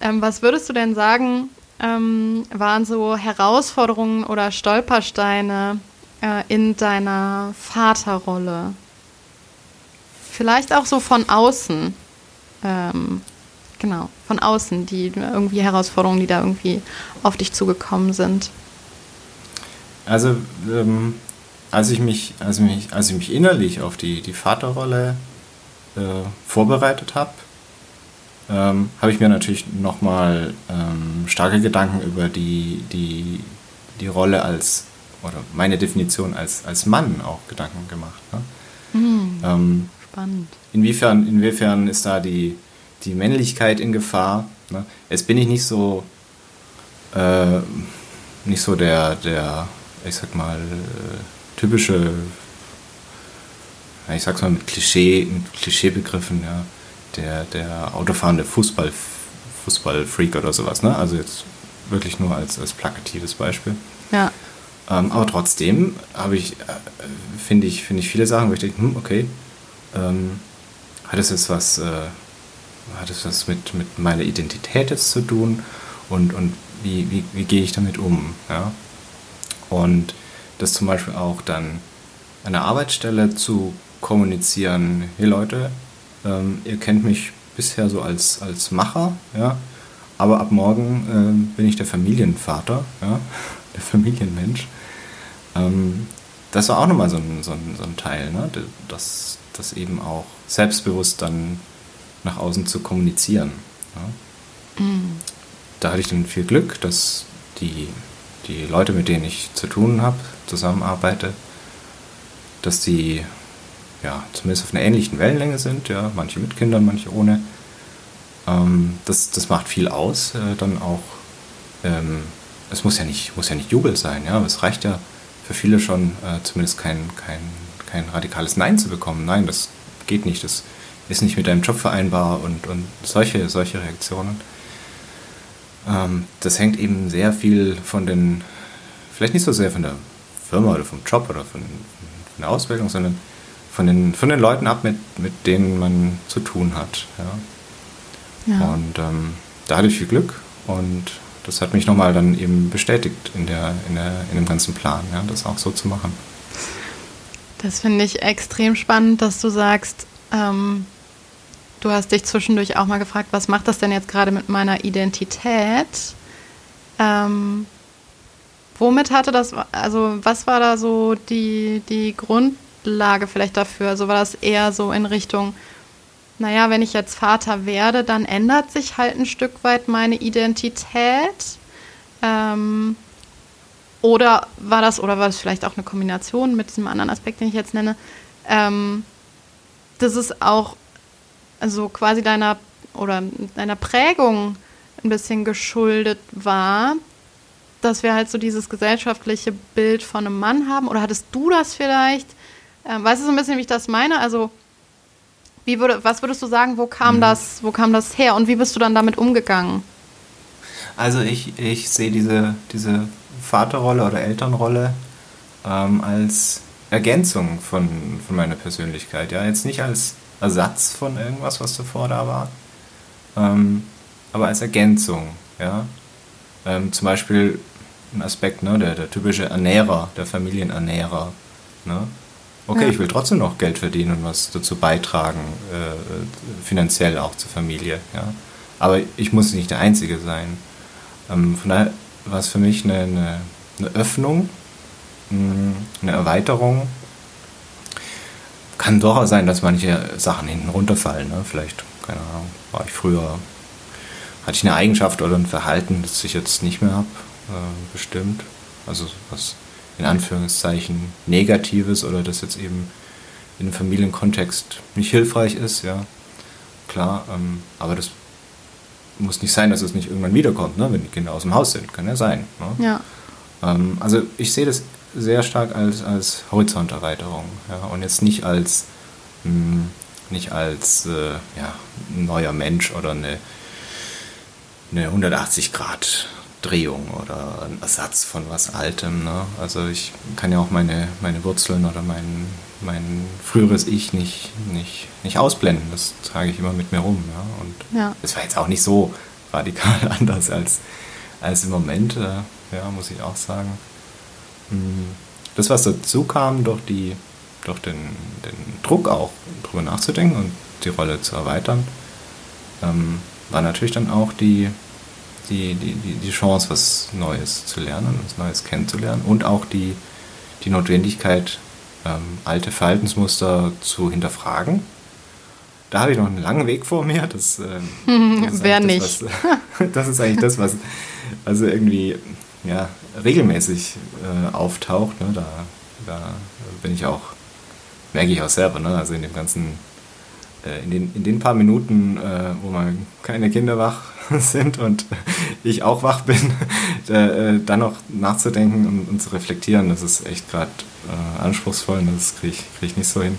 Ähm, was würdest du denn sagen, ähm, waren so Herausforderungen oder Stolpersteine äh, in deiner Vaterrolle? Vielleicht auch so von außen. Ähm, genau, von außen, die irgendwie Herausforderungen, die da irgendwie auf dich zugekommen sind? Also, ähm, als, ich mich, als, mich, als ich mich innerlich auf die, die Vaterrolle äh, vorbereitet habe, ähm, habe ich mir natürlich nochmal ähm, starke Gedanken über die, die, die Rolle als, oder meine Definition als, als Mann auch Gedanken gemacht. Ne? Mhm. Ähm, Spannend. Inwiefern, inwiefern ist da die, die Männlichkeit in Gefahr. Ne? Jetzt bin ich nicht so, äh, nicht so der, der, ich sag mal, äh, typische, ich sag's mal mit Klischee, mit Klischeebegriffen, ja, der, der autofahrende Fußball, Fußballfreak oder sowas, ne? Also jetzt wirklich nur als, als plakatives Beispiel. Ja. Ähm, aber trotzdem habe ich, äh, finde ich, finde ich viele Sachen, wo ich denke, hm, okay, ähm, hat es jetzt was, äh, hat es was mit, mit meiner Identität jetzt zu tun und, und wie, wie, wie gehe ich damit um. Ja? Und das zum Beispiel auch dann an der Arbeitsstelle zu kommunizieren, hey Leute, ähm, ihr kennt mich bisher so als, als Macher, ja, aber ab morgen ähm, bin ich der Familienvater, ja, der Familienmensch. Ähm, das war auch nochmal so ein, so ein, so ein Teil, ne? das, das eben auch selbstbewusst dann nach außen zu kommunizieren. Ja. Mhm. Da hatte ich dann viel Glück, dass die, die Leute, mit denen ich zu tun habe, zusammenarbeite, dass die ja, zumindest auf einer ähnlichen Wellenlänge sind, ja, manche mit Kindern, manche ohne. Ähm, das, das macht viel aus, äh, dann auch. Ähm, es muss ja nicht, muss ja nicht Jubel sein, ja, aber es reicht ja für viele schon, äh, zumindest kein, kein, kein radikales Nein zu bekommen. Nein, das geht nicht. Das ist nicht mit deinem Job vereinbar und, und solche, solche Reaktionen. Ähm, das hängt eben sehr viel von den, vielleicht nicht so sehr von der Firma oder vom Job oder von, von der Ausbildung, sondern von den, von den Leuten ab, mit, mit denen man zu tun hat. Ja. ja. Und ähm, da hatte ich viel Glück und das hat mich nochmal dann eben bestätigt in, der, in, der, in dem ganzen Plan, ja, das auch so zu machen. Das finde ich extrem spannend, dass du sagst, ähm, Du hast dich zwischendurch auch mal gefragt, was macht das denn jetzt gerade mit meiner Identität? Ähm, womit hatte das, also was war da so die, die Grundlage vielleicht dafür? Also war das eher so in Richtung, naja, wenn ich jetzt Vater werde, dann ändert sich halt ein Stück weit meine Identität. Ähm, Oder war das, oder war das vielleicht auch eine Kombination mit diesem anderen Aspekt, den ich jetzt nenne, ähm, dass es auch also quasi deiner oder deiner Prägung ein bisschen geschuldet war, dass wir halt so dieses gesellschaftliche Bild von einem Mann haben? Oder hattest du das vielleicht? Ähm, weißt du so ein bisschen, wie ich das meine? Also, wie würde, was würdest du sagen, wo kam, mhm. das, wo kam das her und wie bist du dann damit umgegangen? Also ich, ich sehe diese, diese Vaterrolle oder Elternrolle ähm, als Ergänzung von, von meiner Persönlichkeit. Ja, jetzt nicht als Ersatz von irgendwas, was davor da war, ähm, aber als Ergänzung. Ja, ähm, zum Beispiel ein Aspekt, ne, der, der typische Ernährer, der Familienernährer. Ne? Okay, ja. ich will trotzdem noch Geld verdienen und was dazu beitragen, äh, finanziell auch zur Familie. Ja? Aber ich muss nicht der Einzige sein. Ähm, von daher war es für mich eine, eine, eine Öffnung, mm, eine Erweiterung. Kann durchaus sein, dass manche Sachen hinten runterfallen. Ne? Vielleicht, keine Ahnung, war ich früher, hatte ich eine Eigenschaft oder ein Verhalten, das ich jetzt nicht mehr habe, äh, bestimmt. Also was in Anführungszeichen Negatives oder das jetzt eben in einem Familienkontext nicht hilfreich ist, ja. Klar, ähm, aber das muss nicht sein, dass es nicht irgendwann wiederkommt, ne, wenn die Kinder aus dem Haus sind. Kann ja sein. Ne? Ja. Ähm, also ich sehe das sehr stark als, als Horizonterweiterung ja, und jetzt nicht als, mh, hm, nicht als äh, ja, neuer Mensch oder eine, eine 180 Grad Drehung oder ein Ersatz von was Altem. Ne? Also ich kann ja auch meine, meine Wurzeln oder mein, mein früheres Ich nicht, nicht, nicht ausblenden. Das trage ich immer mit mir rum. Ja? Und ja. das war jetzt auch nicht so radikal anders als, als im Moment, äh, ja, muss ich auch sagen. Hm. Das, was dazu kam, durch, die, durch den, den Druck auch, darüber nachzudenken und die Rolle zu erweitern, ähm, war natürlich dann auch die, die, die, die Chance, was Neues zu lernen, was Neues kennenzulernen und auch die, die Notwendigkeit, ähm, alte Verhaltensmuster zu hinterfragen. Da habe ich noch einen langen Weg vor mir. Das, ähm, das Wer nicht? Das, was, das, ist eigentlich das, was also irgendwie ja, regelmäßig äh, auftaucht. Ne? Da, da bin ich auch, merke ich auch selber, ne? also in dem ganzen äh, in den, in den paar Minuten, äh, wo mal keine Kinder wach sind und ich auch wach bin, äh, dann noch nachzudenken und, und, zu reflektieren, das ist echt gerade äh, anspruchsvoll und das kriege ich, krieg ich nicht so hin.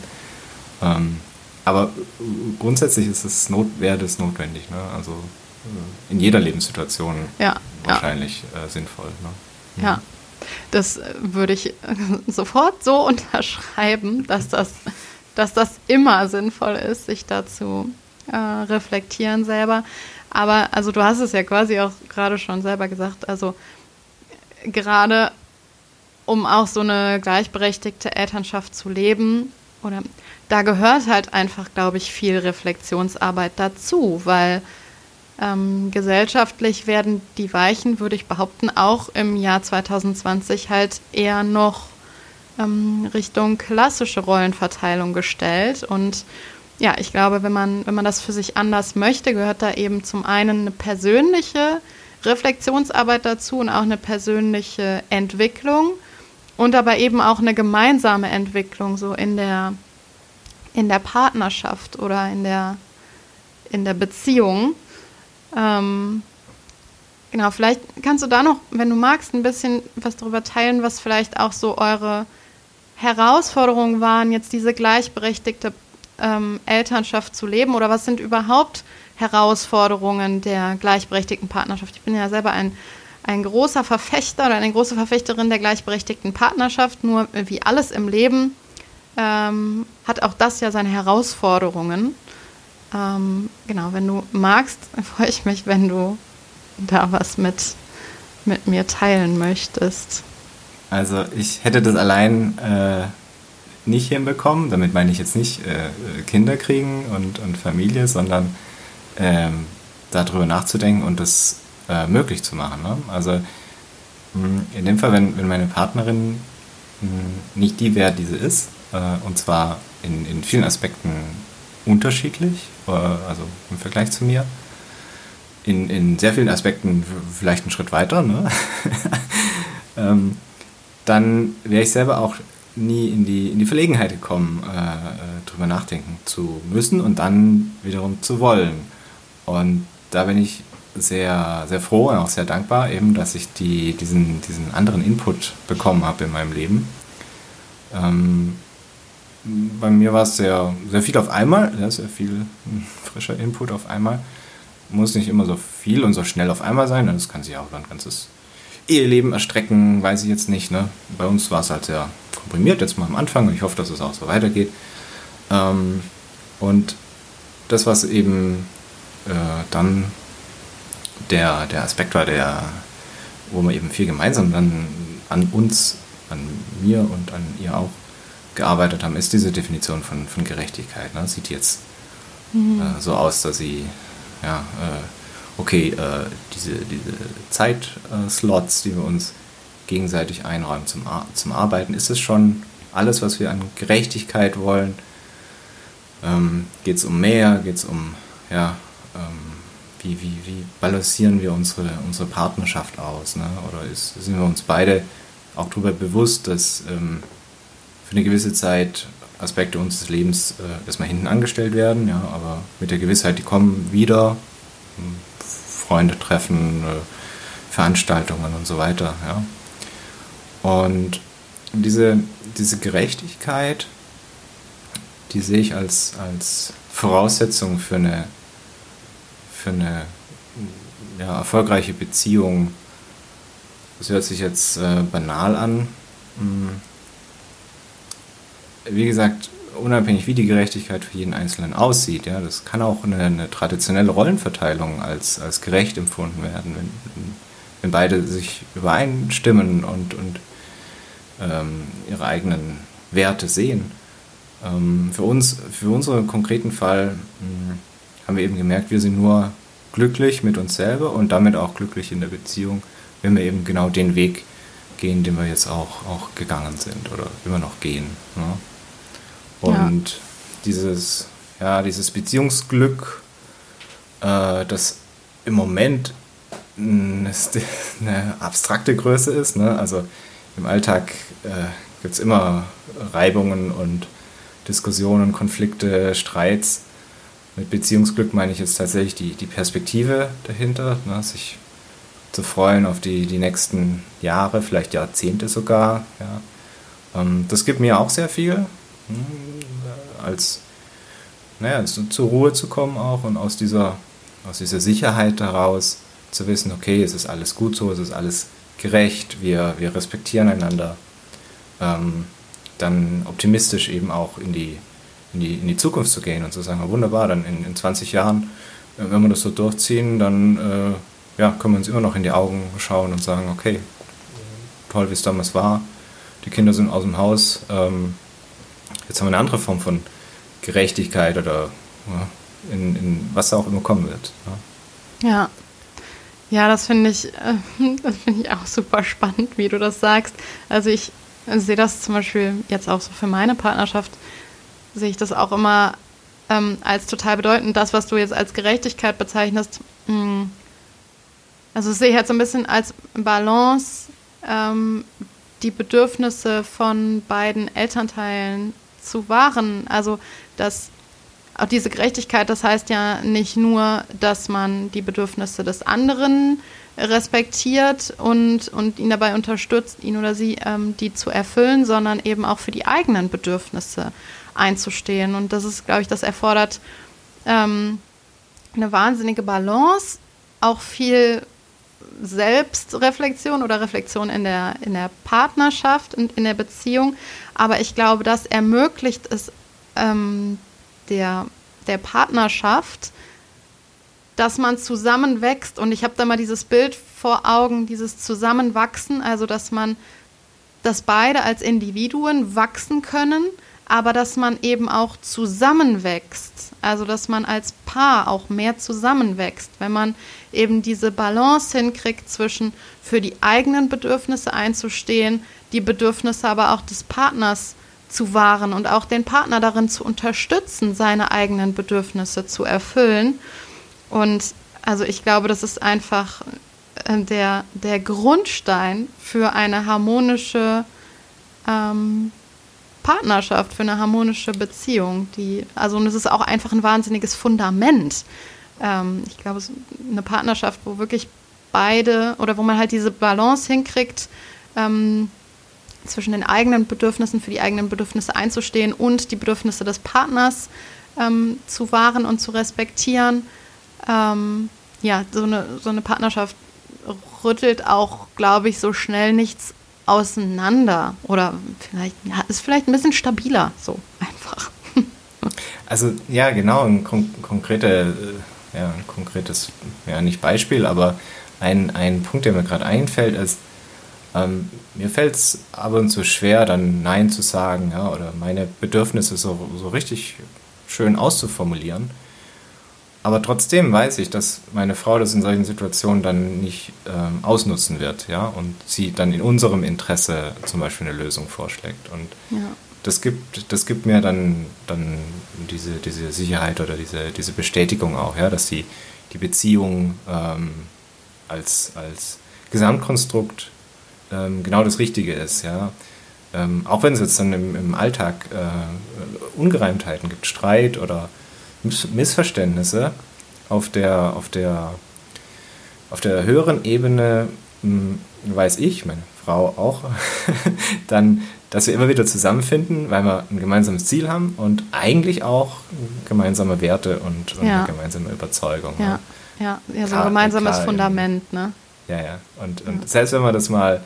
Ähm, aber grundsätzlich ist es not, wäre das notwendig, ne? also äh, in jeder Lebenssituation ja, wahrscheinlich ja. Äh, sinnvoll. Ne? Ja, das würde ich sofort so unterschreiben, dass das dass das immer sinnvoll ist, sich dazu äh, reflektieren selber. Aber also du hast es ja quasi auch gerade schon selber gesagt, also gerade um auch so eine gleichberechtigte Elternschaft zu leben, oder da gehört halt einfach, glaube ich, viel Reflexionsarbeit dazu, weil ähm, gesellschaftlich werden die Weichen, würde ich behaupten, auch im Jahr 2020 halt eher noch ähm, Richtung klassische Rollenverteilung gestellt. Und ja, ich glaube, wenn man, wenn man das für sich anders möchte, gehört da eben zum einen eine persönliche Reflexionsarbeit dazu und auch eine persönliche Entwicklung und aber eben auch eine gemeinsame Entwicklung, so in der, in der Partnerschaft oder in der, in der Beziehung. Ähm, genau, vielleicht kannst du da noch, wenn du magst, ein bisschen was darüber teilen, was vielleicht auch so eure Herausforderungen waren, jetzt diese gleichberechtigte ähm, Elternschaft zu leben? Oder was sind überhaupt Herausforderungen der gleichberechtigten Partnerschaft? Ich bin ja selber ein, ein großer Verfechter oder eine große Verfechterin der gleichberechtigten Partnerschaft. Nur wie alles im Leben ähm, hat auch das ja seine Herausforderungen. Ähm, genau, wenn du magst, freue ich mich, wenn du da was mit, mit mir teilen möchtest. Also ich hätte das allein äh, nicht hinbekommen. Damit meine ich jetzt nicht äh, Kinder kriegen und, und Familie, sondern ähm, darüber nachzudenken und das äh, möglich zu machen. Ne? Also mh, in dem Fall, wenn, wenn meine Partnerin mh, nicht die wäre, die sie ist, äh, und zwar in, in vielen Aspekten unterschiedlich, äh, also im Vergleich zu mir, in, in sehr vielen Aspekten vielleicht einen Schritt weiter, ne? ähm, dann wäre ich selber auch nie in die, in die Verlegenheit gekommen, äh, äh, drüber nachdenken zu müssen und dann wiederum zu wollen. Und da bin ich sehr, sehr froh und auch sehr dankbar, eben, dass ich die, diesen, diesen anderen Input bekommen habe in meinem Leben. Ähm, bei mir war es sehr, sehr viel auf einmal, ja, sehr viel frischer Input auf einmal. Muss nicht immer so viel und so schnell auf einmal sein, das kann sich auch ein ganzes Eheleben erstrecken, weiß ich jetzt nicht. Ne? Bei uns war es halt sehr komprimiert, jetzt mal am Anfang und ich hoffe, dass es auch so weitergeht. Ähm, und das, was eben äh, dann der, der Aspekt war, der, wo wir eben viel gemeinsam dann an uns, an mir und an ihr auch gearbeitet haben, ist diese Definition von, von Gerechtigkeit. Ne? Sieht jetzt mhm. äh, so aus, dass sie, ja, äh, okay, äh, diese, diese Zeitslots, die wir uns gegenseitig einräumen zum, zum Arbeiten, ist es schon alles, was wir an Gerechtigkeit wollen? Ähm, geht es um mehr? Geht es um, ja, ähm, wie, wie, wie balancieren wir unsere, unsere Partnerschaft aus? Ne? Oder ist, sind wir uns beide auch darüber bewusst, dass ähm, für eine gewisse Zeit Aspekte unseres Lebens äh, erstmal hinten angestellt werden, ja, aber mit der Gewissheit, die kommen wieder, hm, Freunde treffen, äh, Veranstaltungen und so weiter, ja. Und diese, diese Gerechtigkeit, die sehe ich als, als Voraussetzung für eine für eine ja, erfolgreiche Beziehung. Das hört sich jetzt äh, banal an. Hm. Wie gesagt, unabhängig wie die Gerechtigkeit für jeden Einzelnen aussieht, ja, das kann auch eine, eine traditionelle Rollenverteilung als, als gerecht empfunden werden, wenn, wenn beide sich übereinstimmen und, und ähm, ihre eigenen Werte sehen. Ähm, für uns, für unseren konkreten Fall, mh, hm, haben wir eben gemerkt, wir sind nur glücklich mit uns selber und damit auch glücklich in der Beziehung, wenn wir eben genau den Weg gehen, den wir jetzt auch, auch gegangen sind oder immer noch gehen. Ne? Und ja. dieses, ja, dieses Beziehungsglück, äh, das im Moment eine abstrakte Größe ist. Ne? Also im Alltag äh, gibt es immer Reibungen und Diskussionen, Konflikte, Streits. Mit Beziehungsglück meine ich jetzt tatsächlich die, die Perspektive dahinter, ne, sich zu freuen auf die, die nächsten Jahre, vielleicht Jahrzehnte sogar. Ja. Ähm, das gibt mir auch sehr viel, als naja, zu, zur Ruhe zu kommen auch und aus dieser, aus dieser Sicherheit heraus zu wissen, okay, es ist alles gut so, es ist alles gerecht, wir, wir respektieren einander. Ähm, dann optimistisch eben auch in die, in die, in die Zukunft zu gehen und zu sagen, wunderbar, dann in, in 20 Jahren, äh, wenn wir das so durchziehen, dann äh, ja, können wir uns immer noch in die Augen schauen und sagen, okay, toll, wie es damals war, die Kinder sind aus dem Haus, ähm, jetzt haben wir eine andere Form von Gerechtigkeit oder ja, in, in was auch immer kommen wird. Ja. ja. Ja, das finde ich, äh, das ich auch super spannend, wie du das sagst. Also ich sehe das zum Beispiel jetzt auch so für meine Partnerschaft sehe ich das auch immer ähm, als total bedeutend. Das, was du jetzt als Gerechtigkeit bezeichnest, mh, hm, also sehe ich jetzt so ein bisschen als Balance, ähm, die Bedürfnisse von beiden Elternteilen zu wahren. Also dass auch diese Gerechtigkeit, das heißt ja nicht nur, dass man die Bedürfnisse des anderen respektiert und, und ihn dabei unterstützt, ihn oder sie ähm, die zu erfüllen, sondern eben auch für die eigenen Bedürfnisse einzustehen. Und das ist, glaube ich, das erfordert ähm, eine wahnsinnige Balance, auch viel Selbstreflexion oder Reflexion in der, in der Partnerschaft und in der Beziehung. Aber ich glaube, das ermöglicht es ähm, der, der Partnerschaft, dass man zusammenwächst. Und ich habe da mal dieses Bild vor Augen, dieses Zusammenwachsen, also dass man, dass beide als Individuen wachsen können aber dass man eben auch zusammenwächst. Also dass man als Paar auch mehr zusammenwächst, wenn man eben diese Balance hinkriegt zwischen für die eigenen Bedürfnisse einzustehen, die Bedürfnisse aber auch des Partners zu wahren und auch den Partner darin zu unterstützen, seine eigenen Bedürfnisse zu erfüllen. Und also ich glaube, das ist einfach äh, der, der Grundstein für eine harmonische ähm, Partnerschaft, für eine harmonische Beziehung. Die, also und es ist auch einfach ein wahnsinniges Fundament. Ähm, ich glaube, eine Partnerschaft, wo wirklich beide oder wo man halt diese Balance hinkriegt, ähm, zwischen den eigenen Bedürfnissen, für die eigenen Bedürfnisse einzustehen und die Bedürfnisse des Partners ähm, zu wahren und zu respektieren. Ähm, ja, so eine, so eine Partnerschaft rüttelt auch, glaube ich, so schnell nichts auseinander. Oder vielleicht ja, ist vielleicht ein bisschen stabiler, so einfach. Also ja, genau, ein kon konkrete, äh, ja, ein konkretes, ja nicht Beispiel, aber ein, ein Punkt, der mir gerade einfällt, ist, ähm, mir fällt es ab und zu schwer, dann Nein zu sagen ja, oder meine Bedürfnisse so, so richtig schön auszuformulieren. Aber trotzdem weiß ich, dass meine Frau das in solchen Situationen dann nicht ähm, ausnutzen wird, ja, und sie dann in unserem Interesse zum Beispiel eine Lösung vorschlägt. Und ja. das gibt, das gibt mir dann, dann diese, diese Sicherheit oder diese, diese Bestätigung auch, ja, dass die, die Beziehung ähm, als, als Gesamtkonstrukt ähm, genau das Richtige ist, ja. Ähm, auch wenn es jetzt dann im, im Alltag äh, Ungereimtheiten gibt, Streit oder Missverständnisse auf der, auf der, auf der höheren Ebene, mh, hm, weiß ich, meine Frau auch, dann, dass wir immer wieder zusammenfinden, weil wir ein gemeinsames Ziel haben und eigentlich auch gemeinsame Werte und, und ja. eine gemeinsame Überzeugung. Ja, ja, ja so ein gemeinsames Fundament, ne? Ja, ja. Und, und ja. selbst wenn man das mal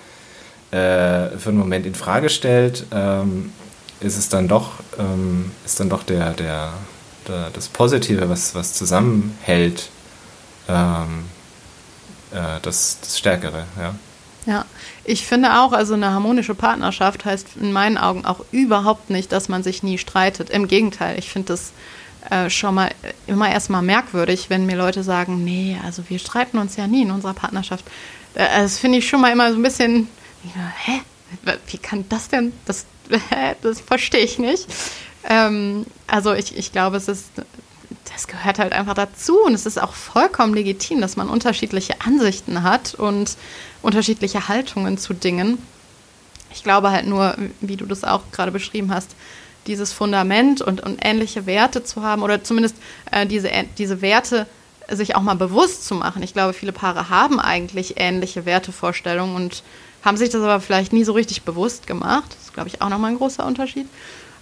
äh, für einen Moment in Frage stellt, ähm, ist es dann doch, ähm, ist dann doch der, der, der, das Positive, was, was zusammenhält, ähm, äh, das, das Stärkere, ja. Ja, ich finde auch, also eine harmonische Partnerschaft heißt in meinen Augen auch überhaupt nicht, dass man sich nie streitet. Im Gegenteil, ich finde das äh, schon mal immer erstmal merkwürdig, wenn mir Leute sagen, nee, also wir streiten uns ja nie in unserer Partnerschaft. Äh, das finde ich schon mal immer so ein bisschen hä? Wie kann das denn? Das, das verstehe ich nicht. Ähm, also ich, ich glaube, es ist, das gehört halt einfach dazu und es ist auch vollkommen legitim, dass man unterschiedliche Ansichten hat und unterschiedliche Haltungen zu Dingen. Ich glaube halt nur, wie du das auch gerade beschrieben hast, dieses Fundament und, und ähnliche Werte zu haben oder zumindest äh, diese, diese Werte sich auch mal bewusst zu machen. Ich glaube, viele Paare haben eigentlich ähnliche Wertevorstellungen und haben sich das aber vielleicht nie so richtig bewusst gemacht. Das ist, glaube ich, auch nochmal ein großer Unterschied.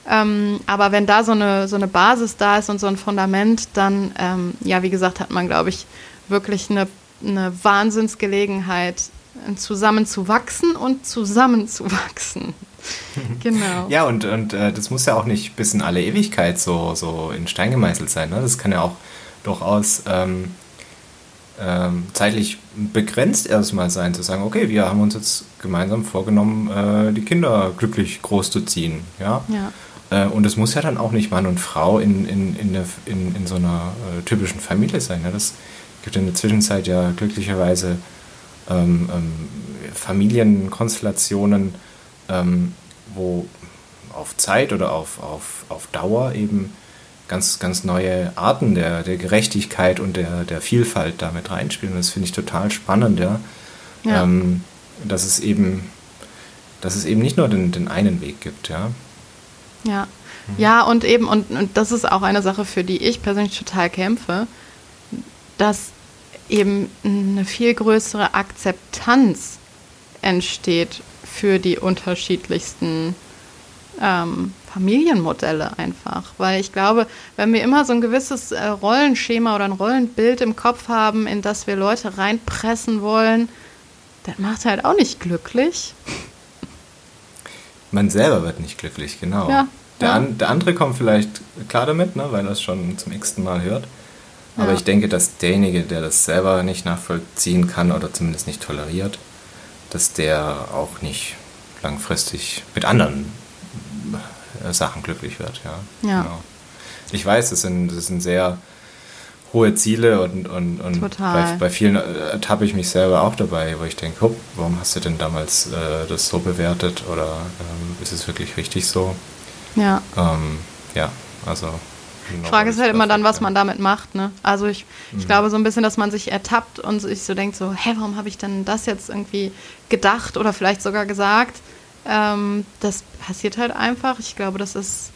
Ähm, aber wenn da so eine, so eine Basis da ist und so ein Fundament, dann, ähm, ja, wie gesagt, hat man, glaube ich, wirklich eine, eine Wahnsinnsgelegenheit, zusammen zu wachsen und zusammenzuwachsen. genau. Ja, und, und äh, das muss ja auch nicht bis in alle Ewigkeit so, so in Stein gemeißelt sein. Ne? Das kann ja auch durchaus ähm, ähm, zeitlich begrenzt erstmal sein, zu sagen, okay, wir haben uns jetzt gemeinsam vorgenommen, äh, die Kinder glücklich großzuziehen. Ja? ja. Äh, und es muss ja dann auch nicht Mann und Frau in, in, in, der, in, in so einer äh, typischen Familie sein. Ja? Das gibt in der Zwischenzeit ja glücklicherweise ähm, ähm, Familienkonstellationen, ähm, wo auf Zeit oder auf, auf, auf Dauer eben ganz, ganz neue Arten der, der Gerechtigkeit und der, der Vielfalt damit reinspielen. Und das finde ich total spannend, ja. ja. Ähm, dass es eben, dass es eben nicht nur den, den einen Weg gibt, ja. Ja. Mhm. Ja, und eben, und, und das ist auch eine Sache, für die ich persönlich total kämpfe, dass eben eine viel größere Akzeptanz entsteht für die unterschiedlichsten ähm, Familienmodelle einfach. Weil ich glaube, wenn wir immer so ein gewisses äh, Rollenschema oder ein Rollenbild im Kopf haben, in das wir Leute reinpressen wollen, das macht halt auch nicht glücklich. Man selber wird nicht glücklich, genau. Ja, der, ja. An, der andere kommt vielleicht klar damit, ne, weil er es schon zum x-ten Mal hört. Aber ja. ich denke, dass derjenige, der das selber nicht nachvollziehen kann oder zumindest nicht toleriert, dass der auch nicht langfristig mit anderen äh, Sachen glücklich wird. Ja. ja. Genau. Ich weiß, das sind, das sind sehr hohe Ziele und, und, und bei, bei, vielen ertappe ich mich selber auch dabei, wo ich denke, hopp, warum hast du denn damals äh, das so bewertet oder ähm, ist es wirklich richtig so? Ja. Ähm, ja, also. Die Frage ist halt immer dann, was man damit macht. Ne? Also ich, ich mhm. glaube so ein bisschen, dass man sich ertappt und sich so denkt so, hä, warum habe ich denn das jetzt irgendwie gedacht oder vielleicht sogar gesagt? Ähm, das passiert halt einfach. Ich glaube, das ist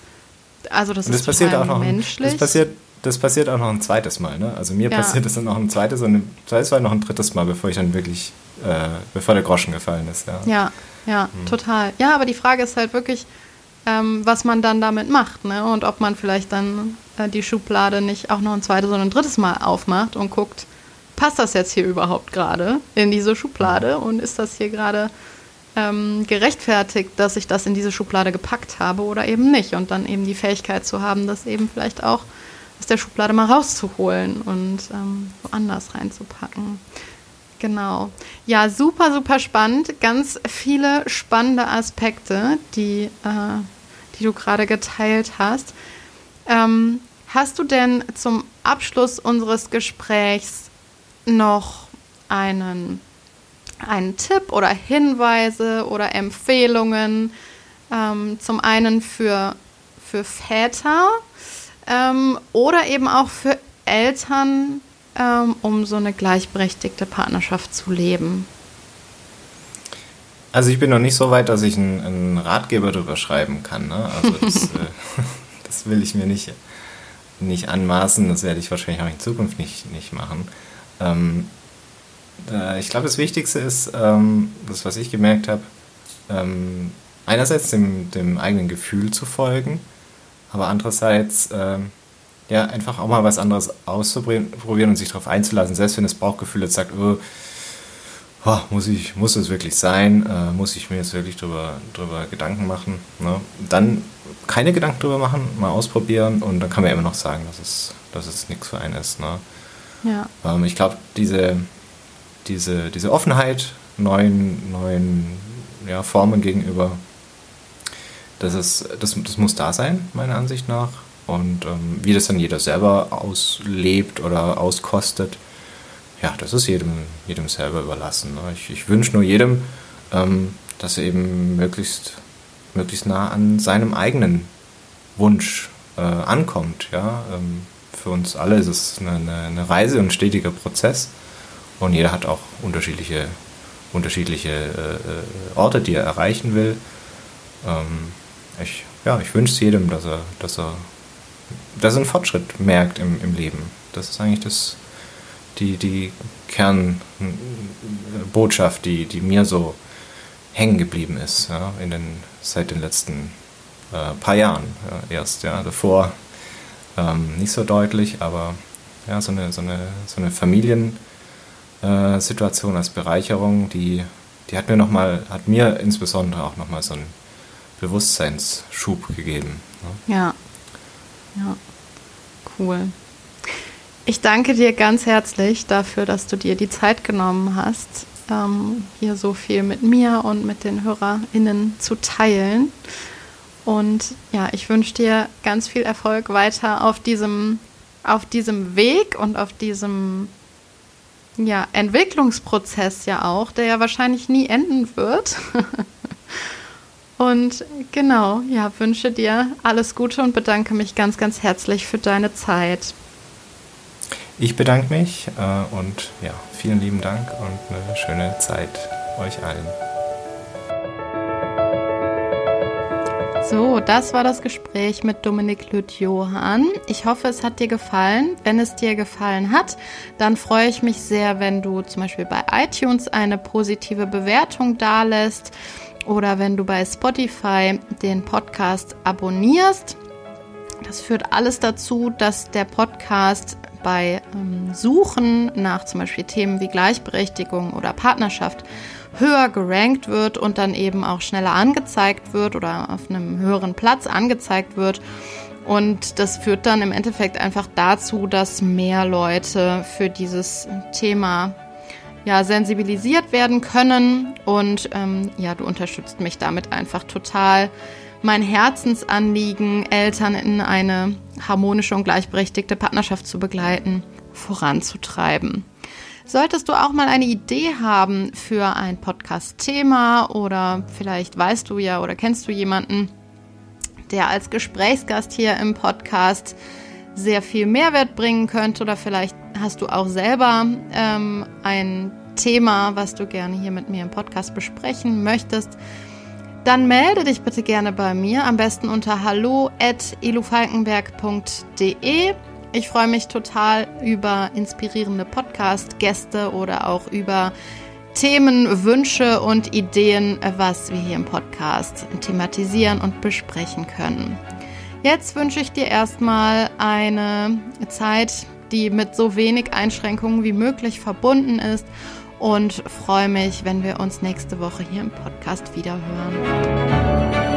also das, Und das ist passiert auch noch menschlich. das passiert das passiert auch noch ein zweites Mal, ne? Also mir Ja. passiert das dann noch ein zweites und ein zweites Mal noch ein drittes Mal, bevor ich dann wirklich, äh, bevor der Groschen gefallen ist, ja. Ja, ja, Mhm. total. Ja, aber die Frage ist halt wirklich, ähm, was man dann damit macht, ne? Und ob man vielleicht dann äh, die Schublade nicht auch noch ein zweites oder ein drittes Mal aufmacht und guckt, passt das jetzt hier überhaupt gerade in diese Schublade und ist das hier gerade ähm, gerechtfertigt, dass ich das in diese Schublade gepackt habe oder eben nicht und dann eben die Fähigkeit zu haben, das eben vielleicht auch aus der Schublade mal rauszuholen und ähm, woanders reinzupacken. Genau. Ja, super, super spannend. Ganz viele spannende Aspekte, die, äh, die du gerade geteilt hast. Ähm, hast du denn zum Abschluss unseres Gesprächs noch einen, einen Tipp oder Hinweise oder Empfehlungen? Ähm, zum einen für, für Väter ähm, oder eben auch für Eltern, ähm, um so eine gleichberechtigte Partnerschaft zu leben. Also ich bin noch nicht so weit, dass ich einen, einen Ratgeber darüber schreiben kann. Ne? Also das, äh, das will ich mir nicht, nicht anmaßen. Das werde ich wahrscheinlich auch in Zukunft nicht, nicht machen. Ähm, äh, ich glaube, das Wichtigste ist, ähm, das, was ich gemerkt habe, ähm, einerseits dem, dem eigenen Gefühl zu folgen, aber andererseits ähm, ja, einfach auch mal was anderes auszuprobieren und sich darauf einzulassen, selbst wenn das Bauchgefühl jetzt sagt, oh, oh, muss, ich, muss es wirklich sein, äh, muss ich mir jetzt wirklich drüber, drüber Gedanken machen. Ne? Dann keine Gedanken drüber machen, mal ausprobieren und dann kann man immer noch sagen, dass es, dass es nichts für einen ist. Ne? Ja. Ähm, ich glaube, diese, diese, diese Offenheit neuen, neuen ja, Formen gegenüber, das, ist, das, das muss da sein, meiner Ansicht nach. Und ähm, wie das dann jeder selber auslebt oder auskostet, ja, das ist jedem, jedem selber überlassen. Ne? Ich, ich wünsche nur jedem, ähm, dass er eben möglichst, möglichst nah an seinem eigenen Wunsch äh, ankommt. Ja? Ähm, für uns alle ist es eine, eine, eine Reise und ein stetiger Prozess. Und jeder hat auch unterschiedliche, unterschiedliche äh, äh, Orte, die er erreichen will. Ähm, ich, ja, ich wünsche es jedem, dass er, dass er, dass er einen Fortschritt merkt im, im Leben. Das ist eigentlich das, die, die Kernbotschaft, die, die mir so hängen geblieben ist, ja, in den, seit den letzten äh, paar Jahren ja, erst. Ja, davor ähm, nicht so deutlich, aber ja, so eine, so eine, so eine Familiensituation als Bereicherung, die, die hat mir noch mal, hat mir insbesondere auch nochmal so einen Bewusstseinsschub gegeben. Ne? Ja. Ja. Cool. Ich danke dir ganz herzlich dafür, dass du dir die Zeit genommen hast, ähm, hier so viel mit mir und mit den HörerInnen zu teilen. Und ja, ich wünsche dir ganz viel Erfolg weiter auf diesem, auf diesem Weg und auf diesem ja, Entwicklungsprozess ja auch, der ja wahrscheinlich nie enden wird. und genau, ja, wünsche dir alles Gute und bedanke mich ganz, ganz herzlich für deine Zeit. Ich bedanke mich äh, und ja, vielen lieben Dank und eine schöne Zeit euch allen. So, das war das Gespräch mit Dominik Lüth-Johann. Ich hoffe, es hat dir gefallen. Wenn es dir gefallen hat, dann freue ich mich sehr, wenn du zum Beispiel bei iTunes eine positive Bewertung dalässt oder wenn du bei Spotify den Podcast abonnierst. Das führt alles dazu, dass der Podcast bei ähm, Suchen nach zum Beispiel Themen wie Gleichberechtigung oder Partnerschaft höher gerankt wird und dann eben auch schneller angezeigt wird oder auf einem höheren Platz angezeigt wird. Und das führt dann im Endeffekt einfach dazu, dass mehr Leute für dieses Thema ja, sensibilisiert werden können. Und ähm, ja, du unterstützt mich damit einfach total. Mein Herzensanliegen, Eltern in eine harmonische und gleichberechtigte Partnerschaft zu begleiten, voranzutreiben. Solltest du auch mal eine Idee haben für ein Podcast-Thema oder vielleicht weißt du ja oder kennst du jemanden, der als Gesprächsgast hier im Podcast sehr viel Mehrwert bringen könnte oder vielleicht hast du auch selber ähm, ein Thema, was du gerne hier mit mir im Podcast besprechen möchtest, dann melde dich bitte gerne bei mir, am besten unter hallo.elufalkenberg.de. Ich freue mich total über inspirierende Podcast-Gäste oder auch über Themen, Wünsche und Ideen, was wir hier im Podcast thematisieren und besprechen können. Jetzt wünsche ich dir erstmal eine Zeit, die mit so wenig Einschränkungen wie möglich verbunden ist und freue mich, wenn wir uns nächste Woche hier im Podcast wieder hören.